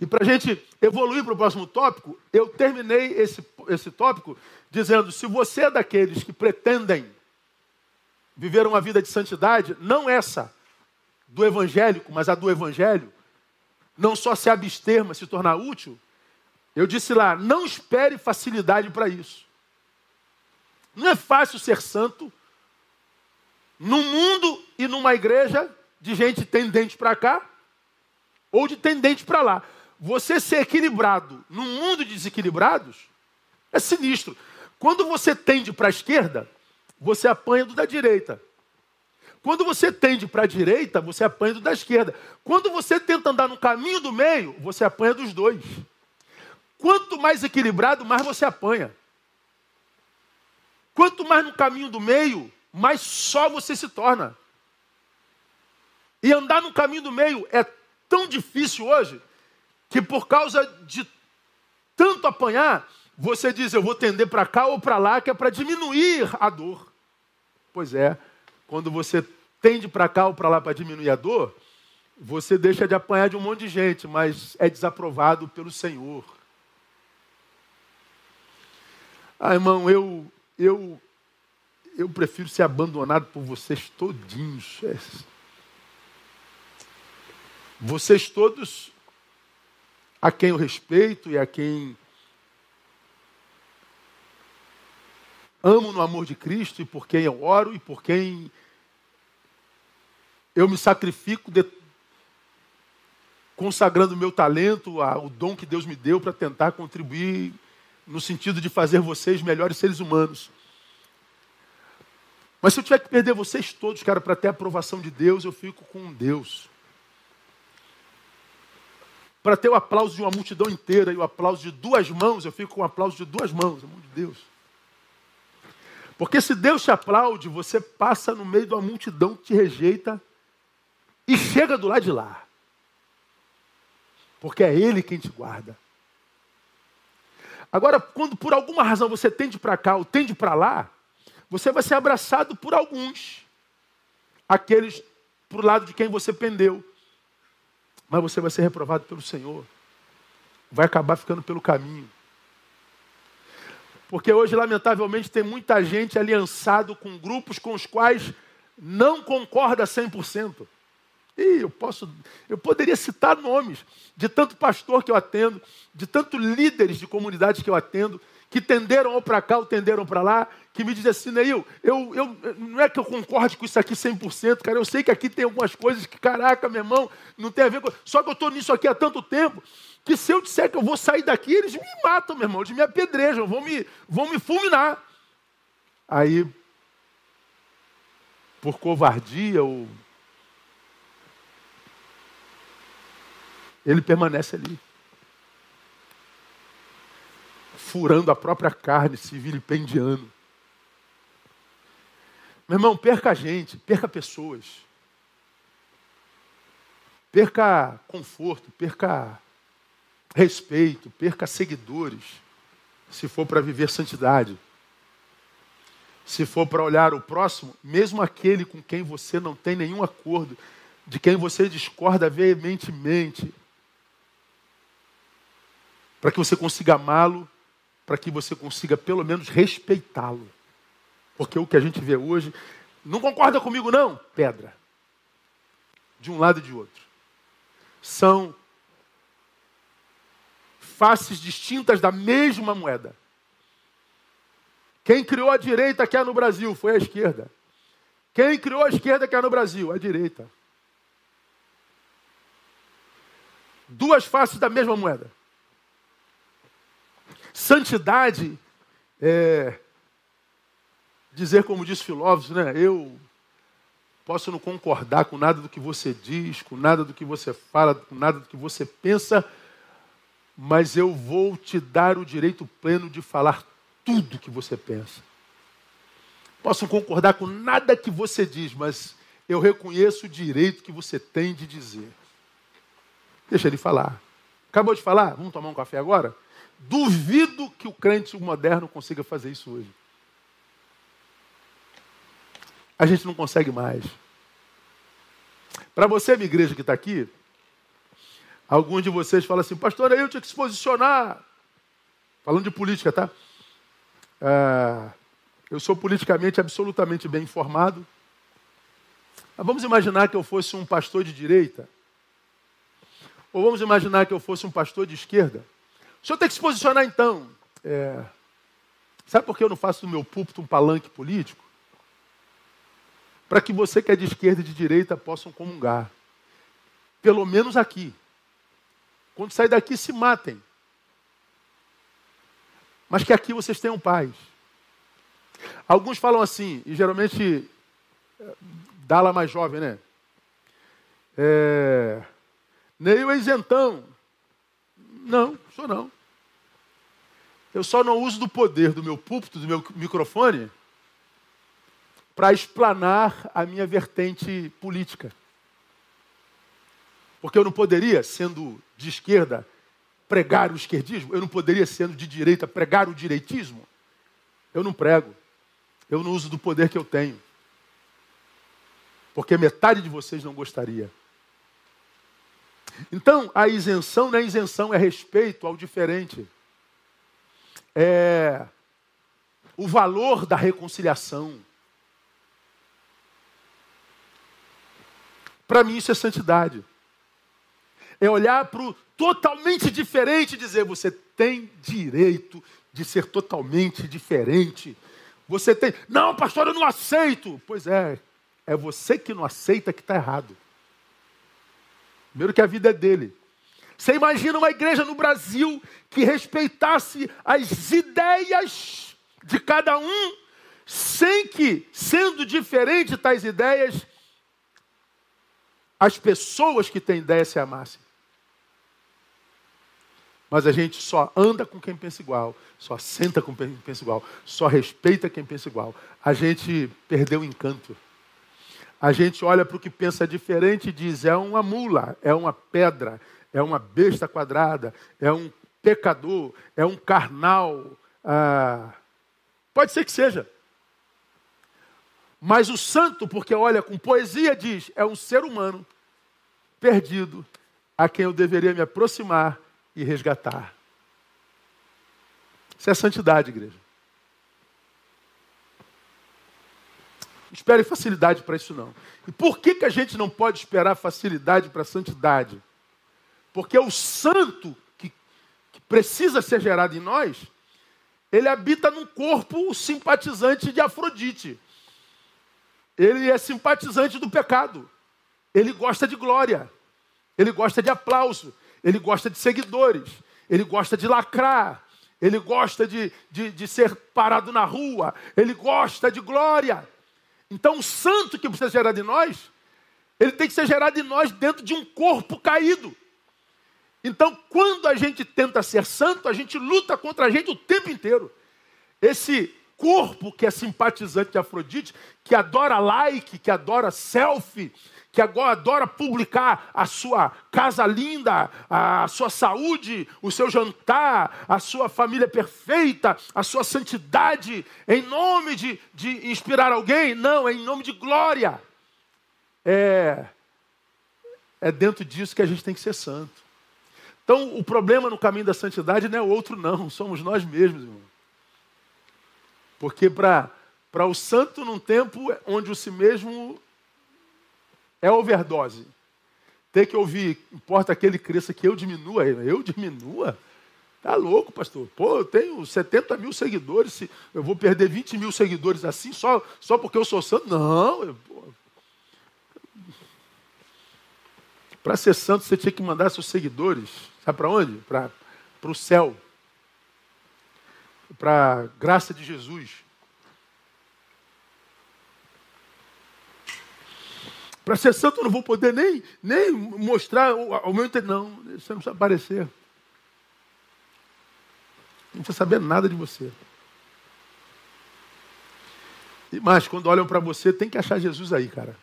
E para a gente evoluir para o próximo tópico, eu terminei esse, esse tópico dizendo: se você é daqueles que pretendem viver uma vida de santidade, não essa do evangélico, mas a do evangelho, não só se abster, mas se tornar útil, eu disse lá: não espere facilidade para isso. Não é fácil ser santo num mundo e numa igreja de gente tendente para cá ou de tendente para lá. Você ser equilibrado num mundo de desequilibrados é sinistro. Quando você tende para a esquerda, você apanha do da direita. Quando você tende para a direita, você apanha do da esquerda. Quando você tenta andar no caminho do meio, você apanha dos dois. Quanto mais equilibrado, mais você apanha. Quanto mais no caminho do meio, mais só você se torna. E andar no caminho do meio é tão difícil hoje que por causa de tanto apanhar, você diz eu vou tender para cá ou para lá, que é para diminuir a dor. Pois é, quando você tende para cá ou para lá para diminuir a dor, você deixa de apanhar de um monte de gente, mas é desaprovado pelo Senhor. Ah, irmão, eu, eu, eu prefiro ser abandonado por vocês todinhos. É. Vocês todos, a quem eu respeito e a quem amo no amor de Cristo e por quem eu oro e por quem eu me sacrifico de... consagrando o meu talento, o dom que Deus me deu para tentar contribuir no sentido de fazer vocês melhores seres humanos. Mas se eu tiver que perder vocês todos, cara, para ter a aprovação de Deus, eu fico com Deus. Para ter o aplauso de uma multidão inteira e o aplauso de duas mãos, eu fico com o aplauso de duas mãos, amor de Deus. Porque se Deus te aplaude, você passa no meio de uma multidão que te rejeita e chega do lado de lá. Porque é Ele quem te guarda. Agora, quando por alguma razão você tende para cá ou tende para lá, você vai ser abraçado por alguns, aqueles para o lado de quem você pendeu. Mas você vai ser reprovado pelo Senhor. Vai acabar ficando pelo caminho. Porque hoje, lamentavelmente, tem muita gente aliançado com grupos com os quais não concorda 100%. E eu posso, eu poderia citar nomes de tanto pastor que eu atendo, de tanto líderes de comunidades que eu atendo, que tenderam ou para cá ou tenderam para lá, que me dizem assim, Neil, eu, eu, não é que eu concorde com isso aqui 100%, cara, eu sei que aqui tem algumas coisas que, caraca, meu irmão, não tem a ver com... Só que eu estou nisso aqui há tanto tempo, que se eu disser que eu vou sair daqui, eles me matam, meu irmão, eles me apedrejam, vão me, vão me fulminar. Aí, por covardia. Ele permanece ali furando a própria carne, se vilipendiando. Meu irmão, perca gente, perca pessoas. Perca conforto, perca respeito, perca seguidores, se for para viver santidade. Se for para olhar o próximo, mesmo aquele com quem você não tem nenhum acordo, de quem você discorda veementemente, para que você consiga amá-lo para que você consiga pelo menos respeitá-lo. Porque o que a gente vê hoje, não concorda comigo não? Pedra. De um lado e de outro. São faces distintas da mesma moeda. Quem criou a direita que é no Brasil foi a esquerda. Quem criou a esquerda que é no Brasil? A direita. Duas faces da mesma moeda. Santidade é dizer, como diz filósofo, né? Eu posso não concordar com nada do que você diz, com nada do que você fala, com nada do que você pensa, mas eu vou te dar o direito pleno de falar tudo que você pensa. Posso concordar com nada que você diz, mas eu reconheço o direito que você tem de dizer. Deixa ele falar. Acabou de falar? Vamos tomar um café agora? Duvido que o crente moderno consiga fazer isso hoje. A gente não consegue mais. Para você, minha igreja que está aqui, alguns de vocês falam assim, pastor, aí eu tinha que se posicionar. Falando de política, tá? É, eu sou politicamente absolutamente bem informado. Mas vamos imaginar que eu fosse um pastor de direita. Ou vamos imaginar que eu fosse um pastor de esquerda. O senhor tem que se posicionar então. É... Sabe por que eu não faço do meu púlpito um palanque político? Para que você que é de esquerda e de direita possam comungar. Pelo menos aqui. Quando sair daqui, se matem. Mas que aqui vocês tenham paz. Alguns falam assim, e geralmente Dala mais jovem, né? É... Neil é isentão. Não, sou não. Eu só não uso do poder do meu púlpito, do meu microfone, para explanar a minha vertente política. Porque eu não poderia, sendo de esquerda, pregar o esquerdismo, eu não poderia, sendo de direita, pregar o direitismo. Eu não prego. Eu não uso do poder que eu tenho. Porque metade de vocês não gostaria. Então, a isenção não é isenção, é respeito ao diferente. É o valor da reconciliação. Para mim, isso é santidade. É olhar para o totalmente diferente e dizer: você tem direito de ser totalmente diferente. Você tem. Não, pastor, eu não aceito. Pois é, é você que não aceita que está errado. Primeiro que a vida é dele. Você imagina uma igreja no Brasil que respeitasse as ideias de cada um, sem que, sendo diferente tais ideias, as pessoas que têm ideia se amassem. Mas a gente só anda com quem pensa igual, só senta com quem pensa igual, só respeita quem pensa igual. A gente perdeu o encanto. A gente olha para o que pensa diferente e diz: é uma mula, é uma pedra, é uma besta quadrada, é um pecador, é um carnal. Ah, pode ser que seja. Mas o santo, porque olha com poesia, diz: é um ser humano perdido a quem eu deveria me aproximar e resgatar. Isso é santidade, igreja. espere facilidade para isso não. E por que, que a gente não pode esperar facilidade para a santidade? Porque o santo que, que precisa ser gerado em nós, ele habita num corpo simpatizante de Afrodite. Ele é simpatizante do pecado. Ele gosta de glória. Ele gosta de aplauso ele gosta de seguidores, ele gosta de lacrar, ele gosta de, de, de ser parado na rua, ele gosta de glória. Então, o santo que precisa gerar de nós, ele tem que ser gerado em nós dentro de um corpo caído. Então, quando a gente tenta ser santo, a gente luta contra a gente o tempo inteiro. Esse corpo que é simpatizante de Afrodite, que adora like, que adora selfie, que agora adora publicar a sua casa linda, a sua saúde, o seu jantar, a sua família perfeita, a sua santidade, em nome de, de inspirar alguém? Não, é em nome de glória. É, é dentro disso que a gente tem que ser santo. Então, o problema no caminho da santidade não é outro, não, somos nós mesmos, irmão. Porque para o santo, num tempo onde o si mesmo é overdose. Ter que ouvir, importa que ele cresça, que eu diminua. Eu diminua? Tá louco, pastor? Pô, eu tenho 70 mil seguidores, se eu vou perder 20 mil seguidores assim, só, só porque eu sou santo? Não. Para ser santo, você tinha que mandar seus seguidores, sabe para onde? Para o céu. Para a graça de Jesus. Para ser santo eu não vou poder nem, nem mostrar o, meu interesse. Não, você não precisa aparecer. Não precisa saber nada de você. E mais, quando olham para você, tem que achar Jesus aí, cara.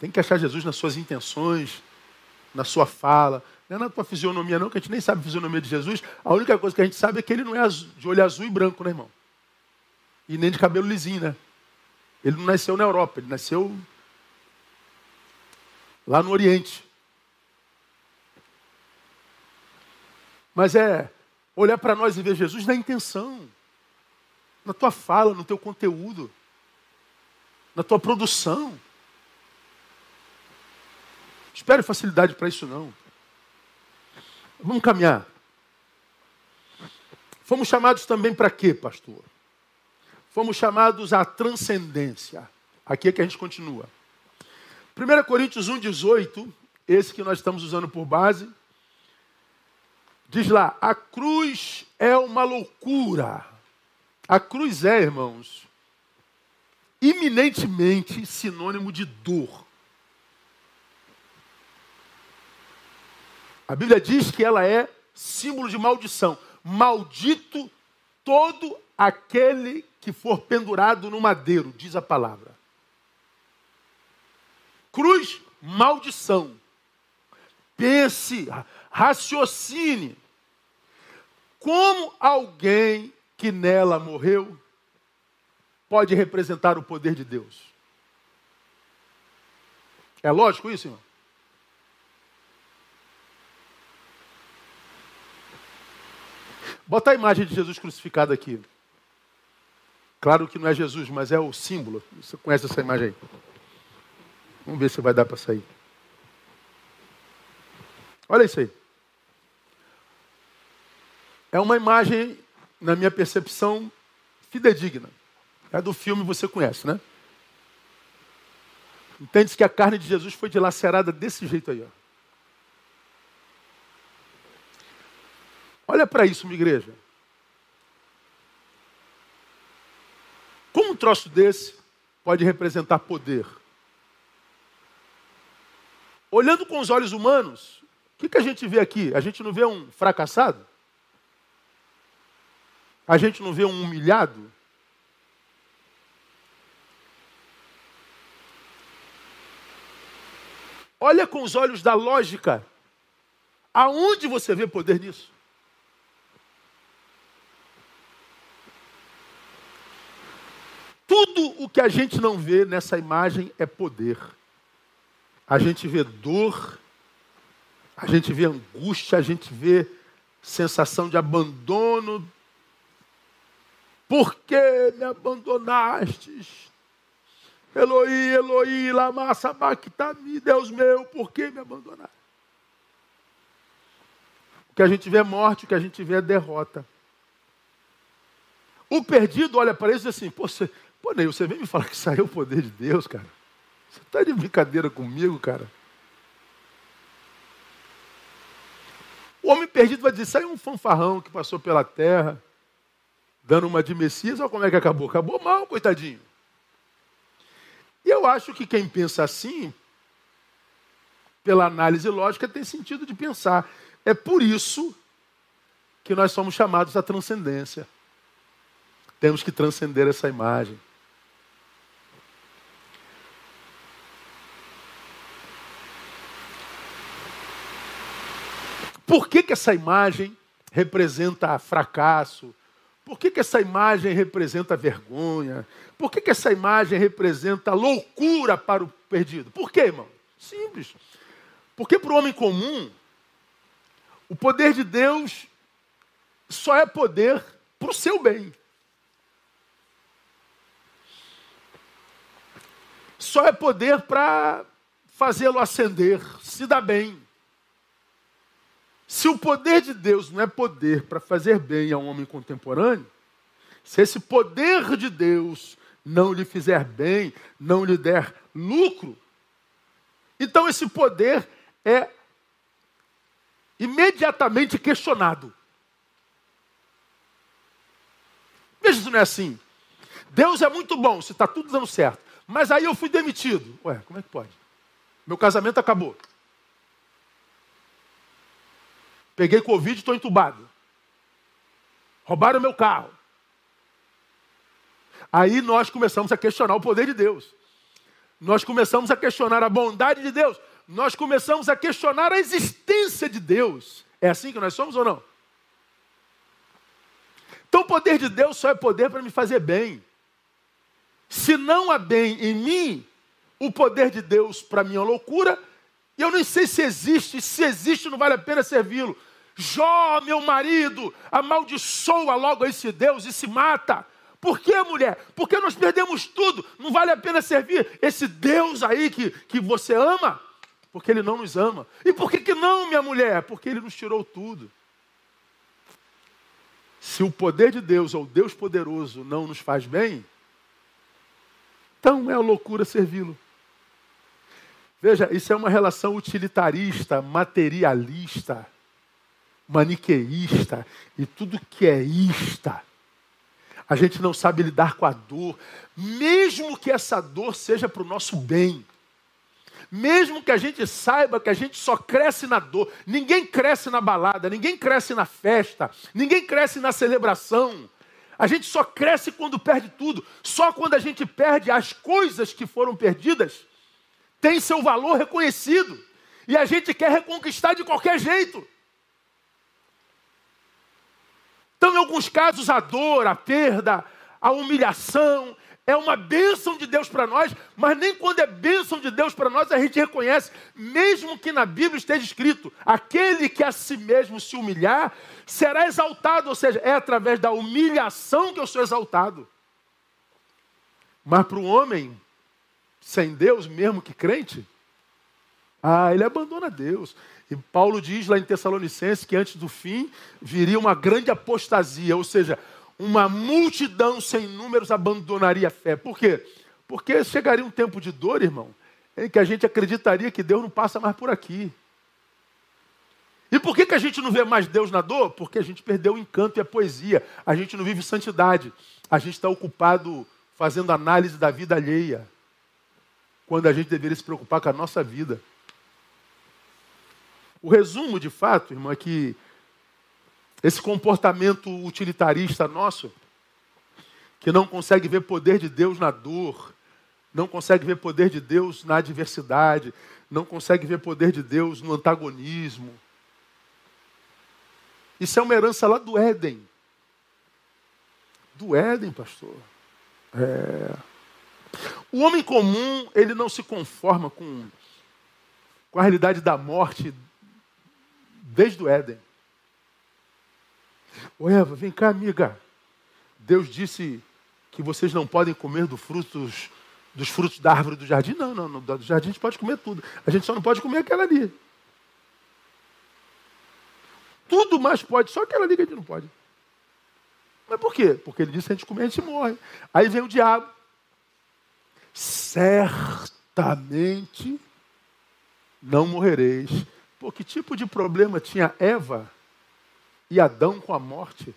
Tem que achar Jesus nas suas intenções, na sua fala. Não é na tua fisionomia, não, que a gente nem sabe a fisionomia de Jesus. A única coisa que a gente sabe é que ele não é de olho azul e branco, né, irmão? E nem de cabelo lisinho, né? Ele não nasceu na Europa, ele nasceu lá no Oriente. Mas é olhar para nós e ver Jesus na intenção, na tua fala, no teu conteúdo, na tua produção. Espere facilidade para isso não. Vamos caminhar. Fomos chamados também para quê, pastor? Fomos chamados à transcendência. Aqui é que a gente continua. 1 Coríntios 1,18, esse que nós estamos usando por base, diz lá: a cruz é uma loucura. A cruz é, irmãos, iminentemente sinônimo de dor. A Bíblia diz que ela é símbolo de maldição. Maldito todo aquele que for pendurado no madeiro, diz a palavra. Cruz, maldição. Pense, raciocine. Como alguém que nela morreu pode representar o poder de Deus? É lógico isso, irmão? Bota a imagem de Jesus crucificado aqui. Claro que não é Jesus, mas é o símbolo. Você conhece essa imagem aí? Vamos ver se vai dar para sair. Olha isso aí. É uma imagem, na minha percepção, fidedigna. É do filme você conhece, né? Entende-se que a carne de Jesus foi dilacerada desse jeito aí. Ó. Olha para isso, minha igreja. troço desse pode representar poder? Olhando com os olhos humanos, o que, que a gente vê aqui? A gente não vê um fracassado? A gente não vê um humilhado? Olha com os olhos da lógica. Aonde você vê poder nisso? Tudo o que a gente não vê nessa imagem é poder. A gente vê dor, a gente vê angústia, a gente vê sensação de abandono. Por que me abandonastes? Eloí, Eloí, lama sabachthani, Deus meu, por que me abandonar? O que a gente vê é morte, o que a gente vê é derrota. O perdido olha para ele e diz assim, pô, pô Neil, você vem me falar que saiu o poder de Deus, cara? Você está de brincadeira comigo, cara? O homem perdido vai dizer: saiu um fanfarrão que passou pela terra, dando uma de Messias, olha como é que acabou. Acabou mal, coitadinho. E eu acho que quem pensa assim, pela análise lógica, tem sentido de pensar. É por isso que nós somos chamados à transcendência. Temos que transcender essa imagem. Por que, que essa imagem representa fracasso? Por que, que essa imagem representa vergonha? Por que, que essa imagem representa loucura para o perdido? Por quê, irmão? Simples. Porque para o homem comum, o poder de Deus só é poder para o seu bem. Só é poder para fazê-lo ascender, se dar bem. Se o poder de Deus não é poder para fazer bem a um homem contemporâneo, se esse poder de Deus não lhe fizer bem, não lhe der lucro, então esse poder é imediatamente questionado. Veja se não é assim. Deus é muito bom, se está tudo dando certo. Mas aí eu fui demitido. Ué, como é que pode? Meu casamento acabou. Peguei Covid e estou entubado. Roubaram meu carro. Aí nós começamos a questionar o poder de Deus. Nós começamos a questionar a bondade de Deus. Nós começamos a questionar a existência de Deus. É assim que nós somos ou não? Então o poder de Deus só é poder para me fazer bem. Se não há bem em mim, o poder de Deus para mim é loucura. E eu nem sei se existe, se existe, não vale a pena servi-lo. Jó, meu marido, amaldiçoa logo esse Deus e se mata. Por que, mulher? Porque nós perdemos tudo. Não vale a pena servir esse Deus aí que, que você ama? Porque ele não nos ama. E por que, que não, minha mulher? Porque ele nos tirou tudo. Se o poder de Deus ou Deus poderoso não nos faz bem, então é loucura servi-lo. Veja, isso é uma relação utilitarista, materialista maniqueísta e tudo que é ista. A gente não sabe lidar com a dor, mesmo que essa dor seja para o nosso bem. Mesmo que a gente saiba que a gente só cresce na dor, ninguém cresce na balada, ninguém cresce na festa, ninguém cresce na celebração. A gente só cresce quando perde tudo. Só quando a gente perde as coisas que foram perdidas, tem seu valor reconhecido. E a gente quer reconquistar de qualquer jeito. Então, em alguns casos, a dor, a perda, a humilhação é uma bênção de Deus para nós, mas nem quando é bênção de Deus para nós a gente reconhece, mesmo que na Bíblia esteja escrito: aquele que a si mesmo se humilhar será exaltado, ou seja, é através da humilhação que eu sou exaltado. Mas para o homem sem Deus, mesmo que crente, ah, ele abandona Deus. E Paulo diz lá em Tessalonicenses que antes do fim viria uma grande apostasia, ou seja, uma multidão sem números abandonaria a fé. Por quê? Porque chegaria um tempo de dor, irmão, em que a gente acreditaria que Deus não passa mais por aqui. E por que, que a gente não vê mais Deus na dor? Porque a gente perdeu o encanto e a poesia. A gente não vive santidade. A gente está ocupado fazendo análise da vida alheia, quando a gente deveria se preocupar com a nossa vida. O resumo, de fato, irmão, é que esse comportamento utilitarista nosso, que não consegue ver poder de Deus na dor, não consegue ver poder de Deus na adversidade, não consegue ver poder de Deus no antagonismo. Isso é uma herança lá do Éden. Do Éden, pastor. É. O homem comum, ele não se conforma com, com a realidade da morte desde o Éden. Ô Eva, vem cá, amiga. Deus disse que vocês não podem comer do frutos, dos frutos da árvore do jardim. Não, não, no do jardim a gente pode comer tudo. A gente só não pode comer aquela ali. Tudo mais pode, só aquela ali que a gente não pode. Mas por quê? Porque ele disse que a gente comer, a gente morre. Aí vem o diabo. Certamente não morrereis. Pô, que tipo de problema tinha Eva e Adão com a morte?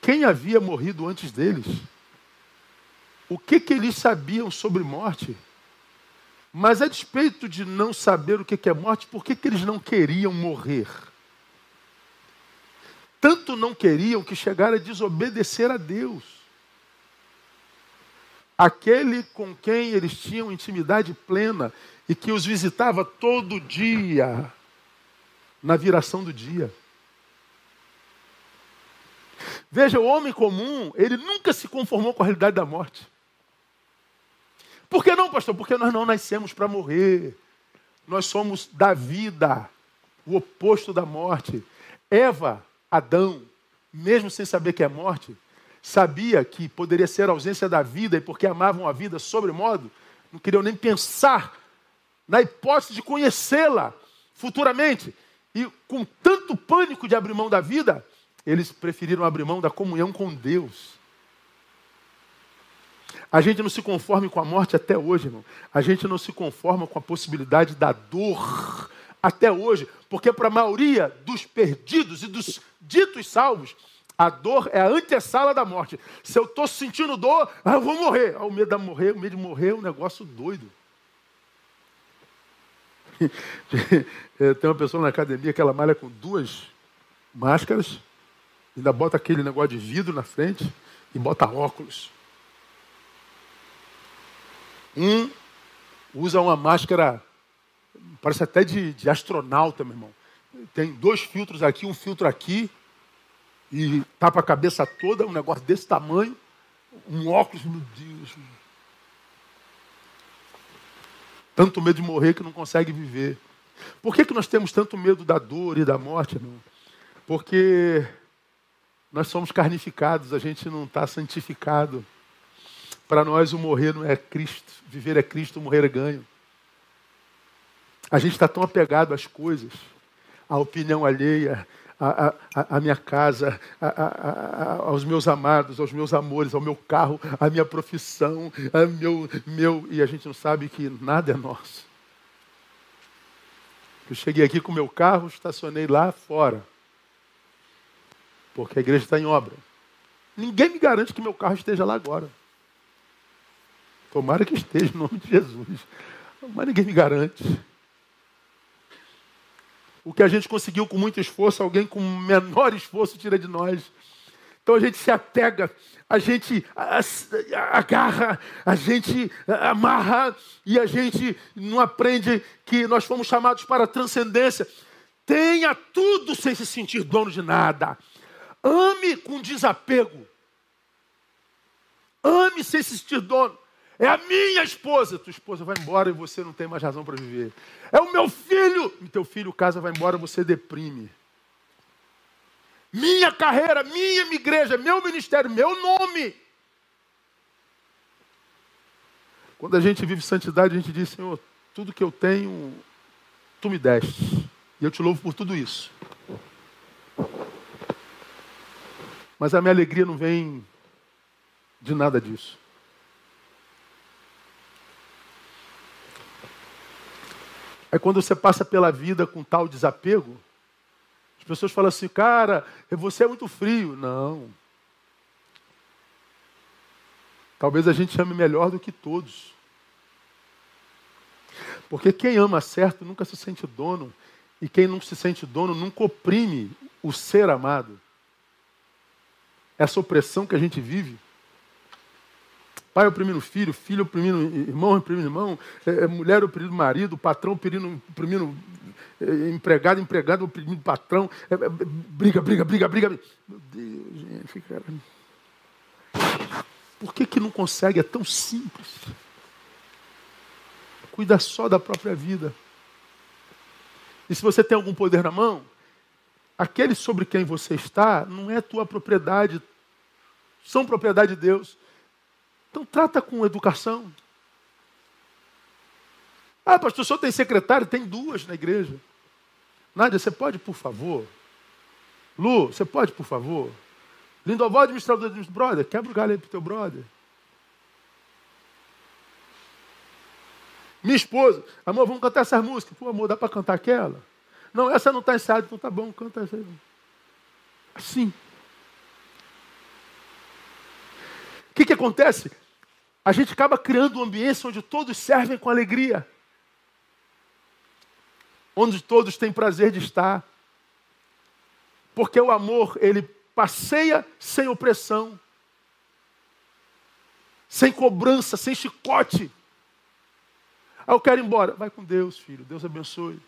Quem havia morrido antes deles? O que, que eles sabiam sobre morte? Mas a despeito de não saber o que é morte, por que, que eles não queriam morrer? Tanto não queriam que chegaram a desobedecer a Deus. Aquele com quem eles tinham intimidade plena e que os visitava todo dia, na viração do dia. Veja, o homem comum, ele nunca se conformou com a realidade da morte. Por que não, pastor? Porque nós não nascemos para morrer. Nós somos da vida, o oposto da morte. Eva, Adão, mesmo sem saber que é morte, sabia que poderia ser a ausência da vida e porque amavam a vida sobremodo, não queriam nem pensar na hipótese de conhecê-la futuramente. E com tanto pânico de abrir mão da vida, eles preferiram abrir mão da comunhão com Deus. A gente não se conforma com a morte até hoje, irmão. A gente não se conforma com a possibilidade da dor até hoje, porque para a maioria dos perdidos e dos ditos salvos, a dor é a antessala da morte. Se eu estou sentindo dor, ah, eu vou morrer. Ah, o medo de morrer, o medo de morrer é um negócio doido. Tem uma pessoa na academia que ela malha com duas máscaras, ainda bota aquele negócio de vidro na frente e bota óculos. Um usa uma máscara, parece até de, de astronauta, meu irmão. Tem dois filtros aqui, um filtro aqui, e tapa a cabeça toda, um negócio desse tamanho, um óculos, meu Deus. Tanto medo de morrer que não consegue viver. Por que, que nós temos tanto medo da dor e da morte, irmão? Porque nós somos carnificados, a gente não está santificado. Para nós, o morrer não é Cristo, viver é Cristo, morrer é ganho. A gente está tão apegado às coisas, à opinião alheia, à, à, à minha casa, à, aos meus amados, aos meus amores, ao meu carro, à minha profissão, ao meu, meu. E a gente não sabe que nada é nosso. Eu cheguei aqui com meu carro, estacionei lá fora, porque a igreja está em obra. Ninguém me garante que meu carro esteja lá agora. Tomara que esteja em nome de Jesus. Mas ninguém me garante. O que a gente conseguiu com muito esforço, alguém com menor esforço tira de nós. Então a gente se apega, a gente agarra, a gente amarra e a gente não aprende que nós fomos chamados para a transcendência. Tenha tudo sem se sentir dono de nada. Ame com desapego. Ame sem se sentir dono. É a minha esposa. Tua esposa vai embora e você não tem mais razão para viver. É o meu filho. E teu filho casa vai embora, você deprime. Minha carreira, minha igreja, meu ministério, meu nome. Quando a gente vive santidade, a gente diz, Senhor, tudo que eu tenho, tu me deste. E eu te louvo por tudo isso. Mas a minha alegria não vem de nada disso. É quando você passa pela vida com tal desapego, As pessoas falam assim, cara, você é muito frio. Não. Talvez a gente ame melhor do que todos. Porque quem ama certo nunca se sente dono. E quem não se sente dono nunca oprime o ser amado. Essa opressão que a gente vive. Pai oprimindo filho, filho oprimindo irmão, oprimindo irmão, é, é mulher oprimindo marido, patrão oprimindo, oprimindo é, empregado, empregado oprimindo patrão. É, é, briga, briga, briga, briga. Meu Deus, gente, cara. Por que, que não consegue? É tão simples cuida só da própria vida. E se você tem algum poder na mão, aquele sobre quem você está não é tua propriedade, são propriedade de Deus. Então trata com educação. Ah, pastor, o senhor tem secretário? Tem duas na igreja. Nádia, você pode, por favor? Lu, você pode, por favor? Lindoval, administrador do brother, quebra o galho aí pro teu brother. Minha esposa, amor, vamos cantar essas músicas. Pô, amor, dá para cantar aquela? Não, essa não está ensaiada, então tá bom, canta essa aí. Assim. O que, que acontece? A gente acaba criando um ambiente onde todos servem com alegria. Onde todos têm prazer de estar. Porque o amor, ele passeia sem opressão, sem cobrança, sem chicote. Ah, eu quero ir embora. Vai com Deus, filho. Deus abençoe.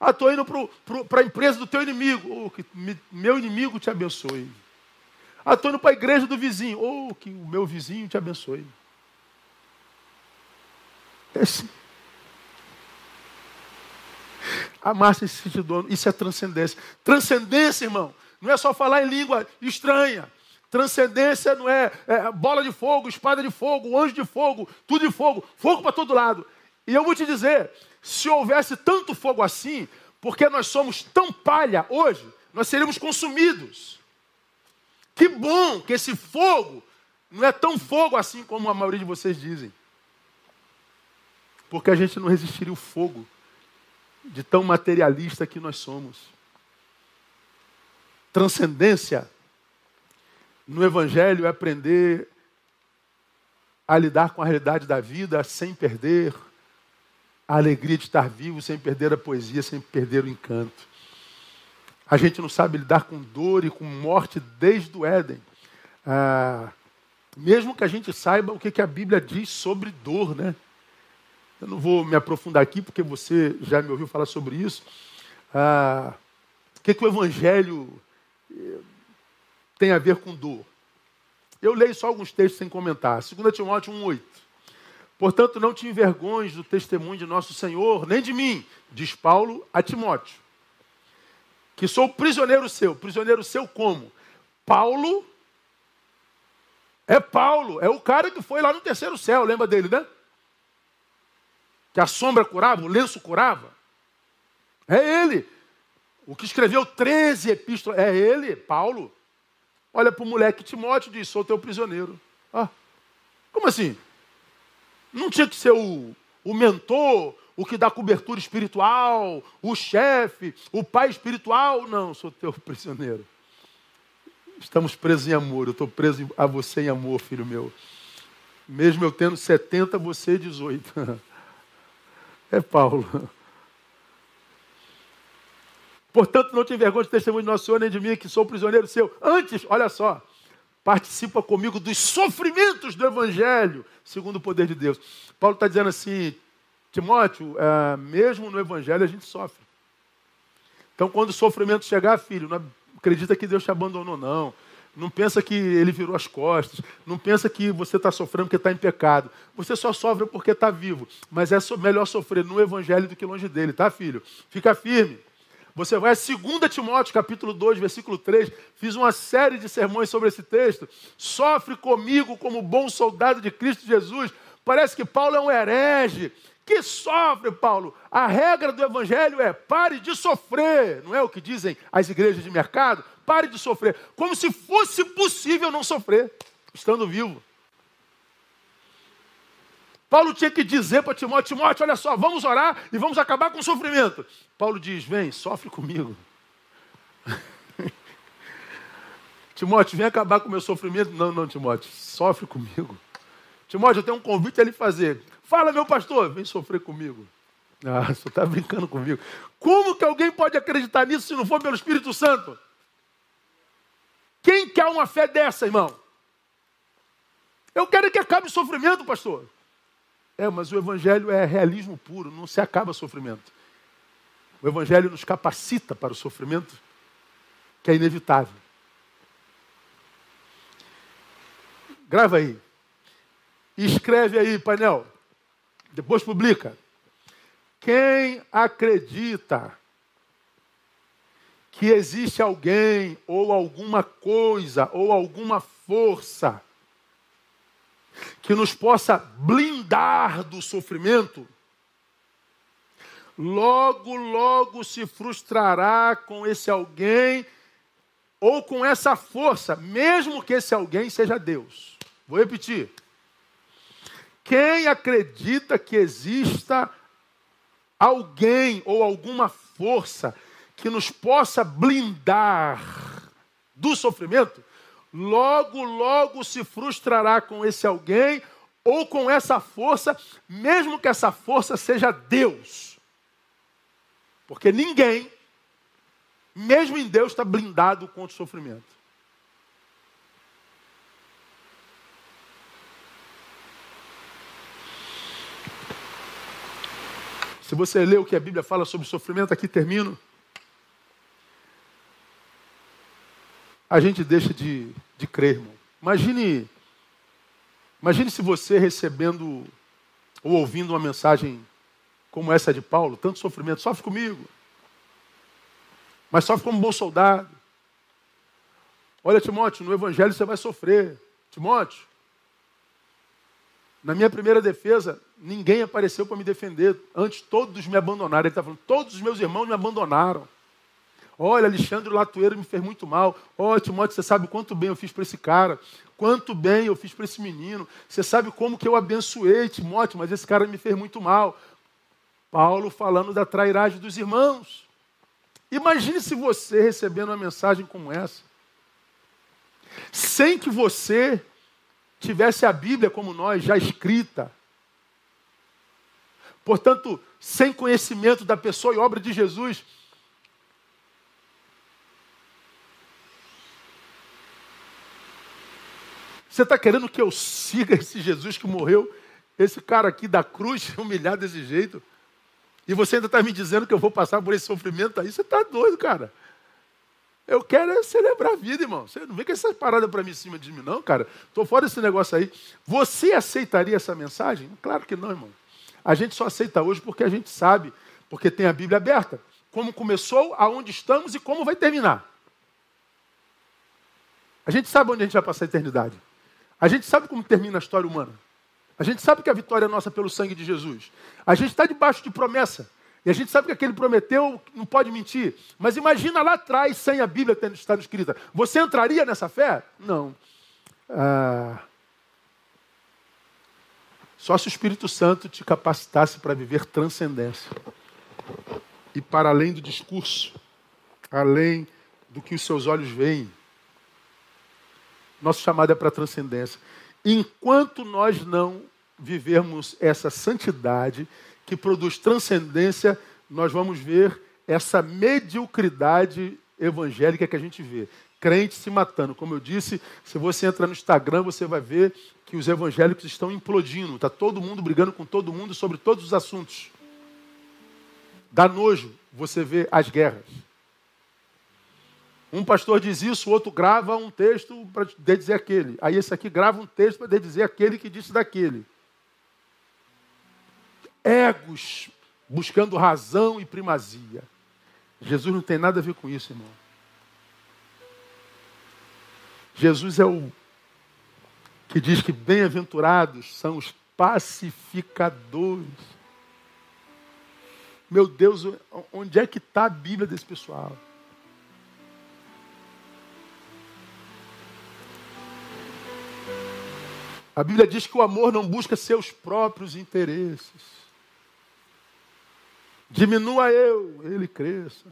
Ah, estou indo para a empresa do teu inimigo. Oh, que meu inimigo te abençoe. Ah, estou indo para a igreja do vizinho. Oh, que o meu vizinho te abençoe. É assim. Amar-se esse dono, isso é transcendência. Transcendência, irmão, não é só falar em língua estranha. Transcendência não é, é bola de fogo, espada de fogo, anjo de fogo, tudo de fogo, fogo para todo lado. E eu vou te dizer, se houvesse tanto fogo assim, porque nós somos tão palha hoje, nós seríamos consumidos. Que bom que esse fogo não é tão fogo assim como a maioria de vocês dizem. Porque a gente não resistiria o fogo de tão materialista que nós somos. Transcendência no Evangelho é aprender a lidar com a realidade da vida sem perder a alegria de estar vivo sem perder a poesia, sem perder o encanto. A gente não sabe lidar com dor e com morte desde o Éden. Ah, mesmo que a gente saiba o que, que a Bíblia diz sobre dor, né? Eu não vou me aprofundar aqui, porque você já me ouviu falar sobre isso. Ah, o que, que o Evangelho eh, tem a ver com dor? Eu leio só alguns textos sem comentar. 2 Timóteo 1,8. Portanto, não te envergonhes do testemunho de nosso Senhor, nem de mim, diz Paulo a Timóteo, que sou prisioneiro seu. Prisioneiro seu como? Paulo é Paulo, é o cara que foi lá no terceiro céu, lembra dele, né? Que a sombra curava, o lenço curava. É ele. O que escreveu 13 epístolas, é ele, Paulo. Olha para o moleque Timóteo e diz: Sou teu prisioneiro. Ah, como assim? Não tinha que ser o, o mentor, o que dá cobertura espiritual, o chefe, o pai espiritual. Não, sou teu prisioneiro. Estamos presos em amor. Eu estou preso a você em amor, filho meu. Mesmo eu tendo 70, você 18. É Paulo. Portanto, não te envergonhe de testemunho de nosso Senhor, nem de mim, que sou prisioneiro seu. Antes, olha só, participa comigo dos sofrimentos do Evangelho, segundo o poder de Deus. Paulo está dizendo assim, Timóteo, é, mesmo no Evangelho a gente sofre. Então, quando o sofrimento chegar, filho, não acredita que Deus te abandonou, não. Não pensa que ele virou as costas. Não pensa que você está sofrendo porque está em pecado. Você só sofre porque está vivo. Mas é melhor sofrer no Evangelho do que longe dele, tá, filho? Fica firme. Você vai a 2 Timóteo, capítulo 2, versículo 3. Fiz uma série de sermões sobre esse texto. Sofre comigo como bom soldado de Cristo Jesus. Parece que Paulo é um herege. Que sofre, Paulo? A regra do evangelho é pare de sofrer. Não é o que dizem as igrejas de mercado? Pare de sofrer. Como se fosse possível não sofrer, estando vivo. Paulo tinha que dizer para Timóteo: Timóteo, olha só, vamos orar e vamos acabar com o sofrimento. Paulo diz: Vem, sofre comigo. Timóteo, vem acabar com o meu sofrimento. Não, não, Timóteo, sofre comigo. Timóteo, eu tenho um convite a lhe fazer. Fala, meu pastor, vem sofrer comigo. Ah, você está brincando comigo. Como que alguém pode acreditar nisso se não for pelo Espírito Santo? Quem quer uma fé dessa, irmão? Eu quero que acabe o sofrimento, pastor. É, mas o Evangelho é realismo puro, não se acaba sofrimento. O Evangelho nos capacita para o sofrimento que é inevitável. Grava aí. Escreve aí, painel. Depois publica. Quem acredita que existe alguém ou alguma coisa ou alguma força que nos possa blindar do sofrimento, logo, logo se frustrará com esse alguém ou com essa força, mesmo que esse alguém seja Deus. Vou repetir. Quem acredita que exista alguém ou alguma força que nos possa blindar do sofrimento, logo, logo se frustrará com esse alguém ou com essa força, mesmo que essa força seja Deus. Porque ninguém, mesmo em Deus, está blindado contra o sofrimento. Você lê o que a Bíblia fala sobre sofrimento, aqui termino. A gente deixa de, de crer, irmão. Imagine, imagine se você recebendo ou ouvindo uma mensagem como essa de Paulo, tanto sofrimento, sofre comigo. Mas sofre como um bom soldado. Olha, Timóteo, no Evangelho você vai sofrer. Timóteo, na minha primeira defesa, ninguém apareceu para me defender. Antes, todos me abandonaram. Ele está falando, todos os meus irmãos me abandonaram. Olha, Alexandre Latoeiro me fez muito mal. Olha, oh, Timóteo, você sabe quanto bem eu fiz para esse cara. Quanto bem eu fiz para esse menino. Você sabe como que eu abençoei, Timóteo, mas esse cara me fez muito mal. Paulo falando da trairagem dos irmãos. Imagine se você recebendo uma mensagem como essa, sem que você tivesse a Bíblia como nós, já escrita. Portanto, sem conhecimento da pessoa e obra de Jesus. Você está querendo que eu siga esse Jesus que morreu, esse cara aqui da cruz, humilhado desse jeito? E você ainda está me dizendo que eu vou passar por esse sofrimento aí? Você está doido, cara. Eu quero é celebrar a vida, irmão. Você não vem com essa parada para mim em cima de mim, não, cara. Estou fora desse negócio aí. Você aceitaria essa mensagem? Claro que não, irmão. A gente só aceita hoje porque a gente sabe, porque tem a Bíblia aberta. Como começou, aonde estamos e como vai terminar. A gente sabe onde a gente vai passar a eternidade. A gente sabe como termina a história humana. A gente sabe que a vitória é nossa pelo sangue de Jesus. A gente está debaixo de promessa. E a gente sabe que aquele prometeu não pode mentir. Mas imagina lá atrás, sem a Bíblia tendo estado escrita. Você entraria nessa fé? Não. Ah, só se o Espírito Santo te capacitasse para viver transcendência. E para além do discurso, além do que os seus olhos veem. Nosso chamado é para transcendência. Enquanto nós não vivermos essa santidade, que produz transcendência, nós vamos ver essa mediocridade evangélica que a gente vê. Crente se matando. Como eu disse, se você entrar no Instagram, você vai ver que os evangélicos estão implodindo. Está todo mundo brigando com todo mundo sobre todos os assuntos. Dá nojo você ver as guerras. Um pastor diz isso, o outro grava um texto para dizer aquele. Aí esse aqui grava um texto para dizer aquele que disse daquele egos buscando razão e primazia. Jesus não tem nada a ver com isso, irmão. Jesus é o que diz que bem-aventurados são os pacificadores. Meu Deus, onde é que está a Bíblia desse pessoal? A Bíblia diz que o amor não busca seus próprios interesses. Diminua eu, ele cresça.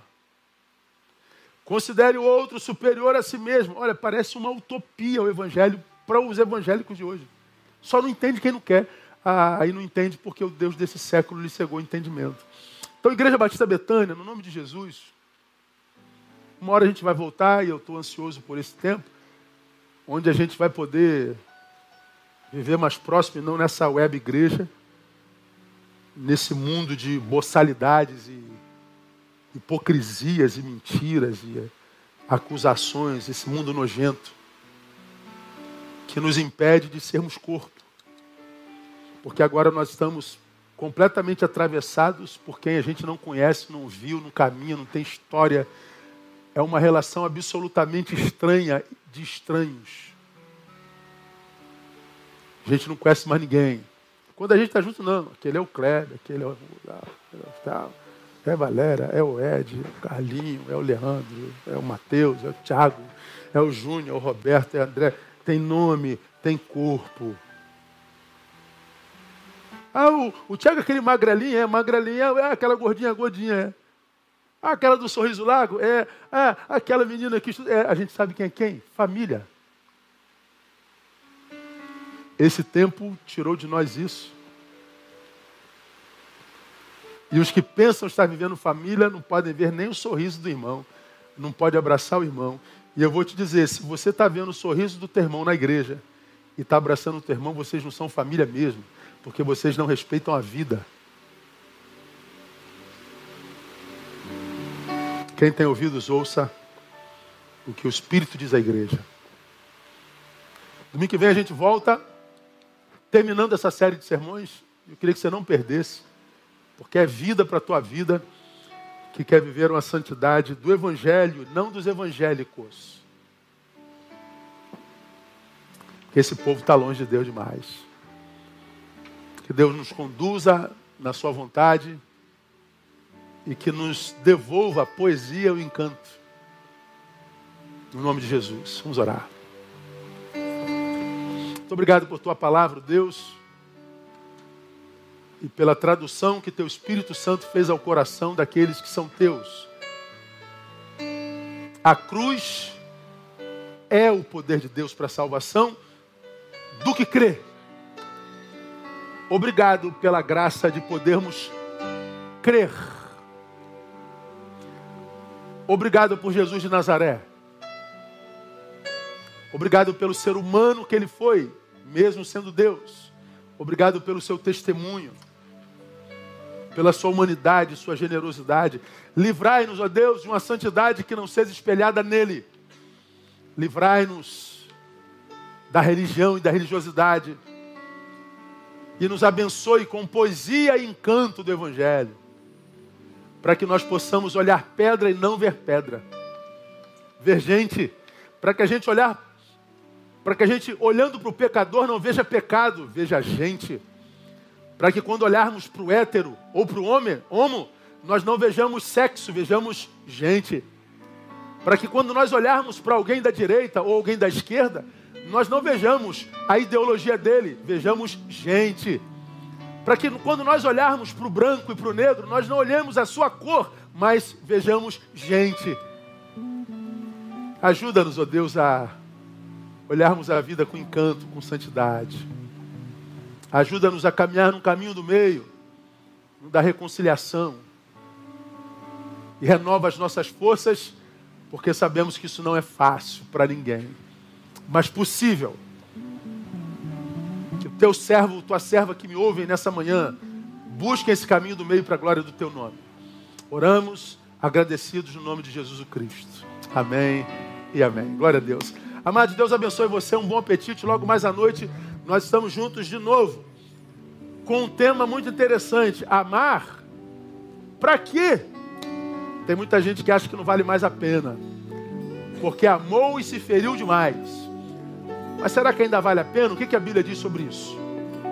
Considere o outro superior a si mesmo. Olha, parece uma utopia o evangelho para os evangélicos de hoje. Só não entende quem não quer. Ah, aí não entende porque o Deus desse século lhe cegou o entendimento. Então, Igreja Batista Betânia, no nome de Jesus, uma hora a gente vai voltar e eu estou ansioso por esse tempo, onde a gente vai poder viver mais próximo e não nessa web igreja, nesse mundo de boçalidades e hipocrisias e mentiras e acusações, esse mundo nojento que nos impede de sermos corpo. Porque agora nós estamos completamente atravessados por quem a gente não conhece, não viu, não caminha, não tem história. É uma relação absolutamente estranha de estranhos. A gente não conhece mais ninguém. Quando a gente está junto, não. Aquele é o Kleber, aquele é o. É a Valéria, é o Ed, é o Carlinho, é o Leandro, é o Matheus, é o Thiago, é o Júnior, é o Roberto, é o André. Tem nome, tem corpo. Ah, o, o Thiago é aquele magrelinho, é magrelinho, é aquela gordinha, gordinha, é. Ah, aquela do sorriso largo, é. Ah, aquela menina que estuda, é. A gente sabe quem é quem? Família. Esse tempo tirou de nós isso. E os que pensam estar vivendo família não podem ver nem o sorriso do irmão, não pode abraçar o irmão. E eu vou te dizer, se você está vendo o sorriso do teu irmão na igreja e está abraçando o teu irmão, vocês não são família mesmo, porque vocês não respeitam a vida. Quem tem ouvidos, ouça o que o Espírito diz à igreja. Domingo que vem a gente volta, terminando essa série de sermões. Eu queria que você não perdesse porque é vida para a tua vida que quer viver uma santidade do Evangelho, não dos evangélicos. Porque esse povo está longe de Deus demais. Que Deus nos conduza na sua vontade e que nos devolva a poesia e o encanto. No nome de Jesus. Vamos orar. Muito obrigado por tua palavra, Deus e pela tradução que teu Espírito Santo fez ao coração daqueles que são teus. A cruz é o poder de Deus para a salvação do que crê. Obrigado pela graça de podermos crer. Obrigado por Jesus de Nazaré. Obrigado pelo ser humano que ele foi, mesmo sendo Deus. Obrigado pelo seu testemunho pela sua humanidade, sua generosidade. Livrai-nos, ó Deus, de uma santidade que não seja espelhada nele. Livrai-nos da religião e da religiosidade. E nos abençoe com poesia e encanto do Evangelho. Para que nós possamos olhar pedra e não ver pedra. Ver gente, para que a gente olhar, para que a gente olhando para o pecador não veja pecado, veja gente para que quando olharmos para o hétero ou para o homem, homo, nós não vejamos sexo, vejamos gente. Para que quando nós olharmos para alguém da direita ou alguém da esquerda, nós não vejamos a ideologia dele, vejamos gente. Para que quando nós olharmos para o branco e para o negro, nós não olhemos a sua cor, mas vejamos gente. Ajuda-nos, ó oh Deus, a olharmos a vida com encanto, com santidade. Ajuda-nos a caminhar no caminho do meio, da reconciliação. E renova as nossas forças, porque sabemos que isso não é fácil para ninguém, mas possível. Que o teu servo, tua serva que me ouvem nessa manhã, busquem esse caminho do meio para a glória do teu nome. Oramos agradecidos no nome de Jesus o Cristo. Amém e amém. Glória a Deus. Amado, Deus abençoe você, um bom apetite. Logo mais à noite nós estamos juntos de novo com um tema muito interessante: amar. Para quê? Tem muita gente que acha que não vale mais a pena, porque amou e se feriu demais. Mas será que ainda vale a pena? O que a Bíblia diz sobre isso?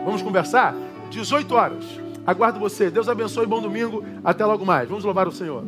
Vamos conversar? 18 horas. Aguardo você. Deus abençoe. Bom domingo. Até logo mais. Vamos louvar o Senhor.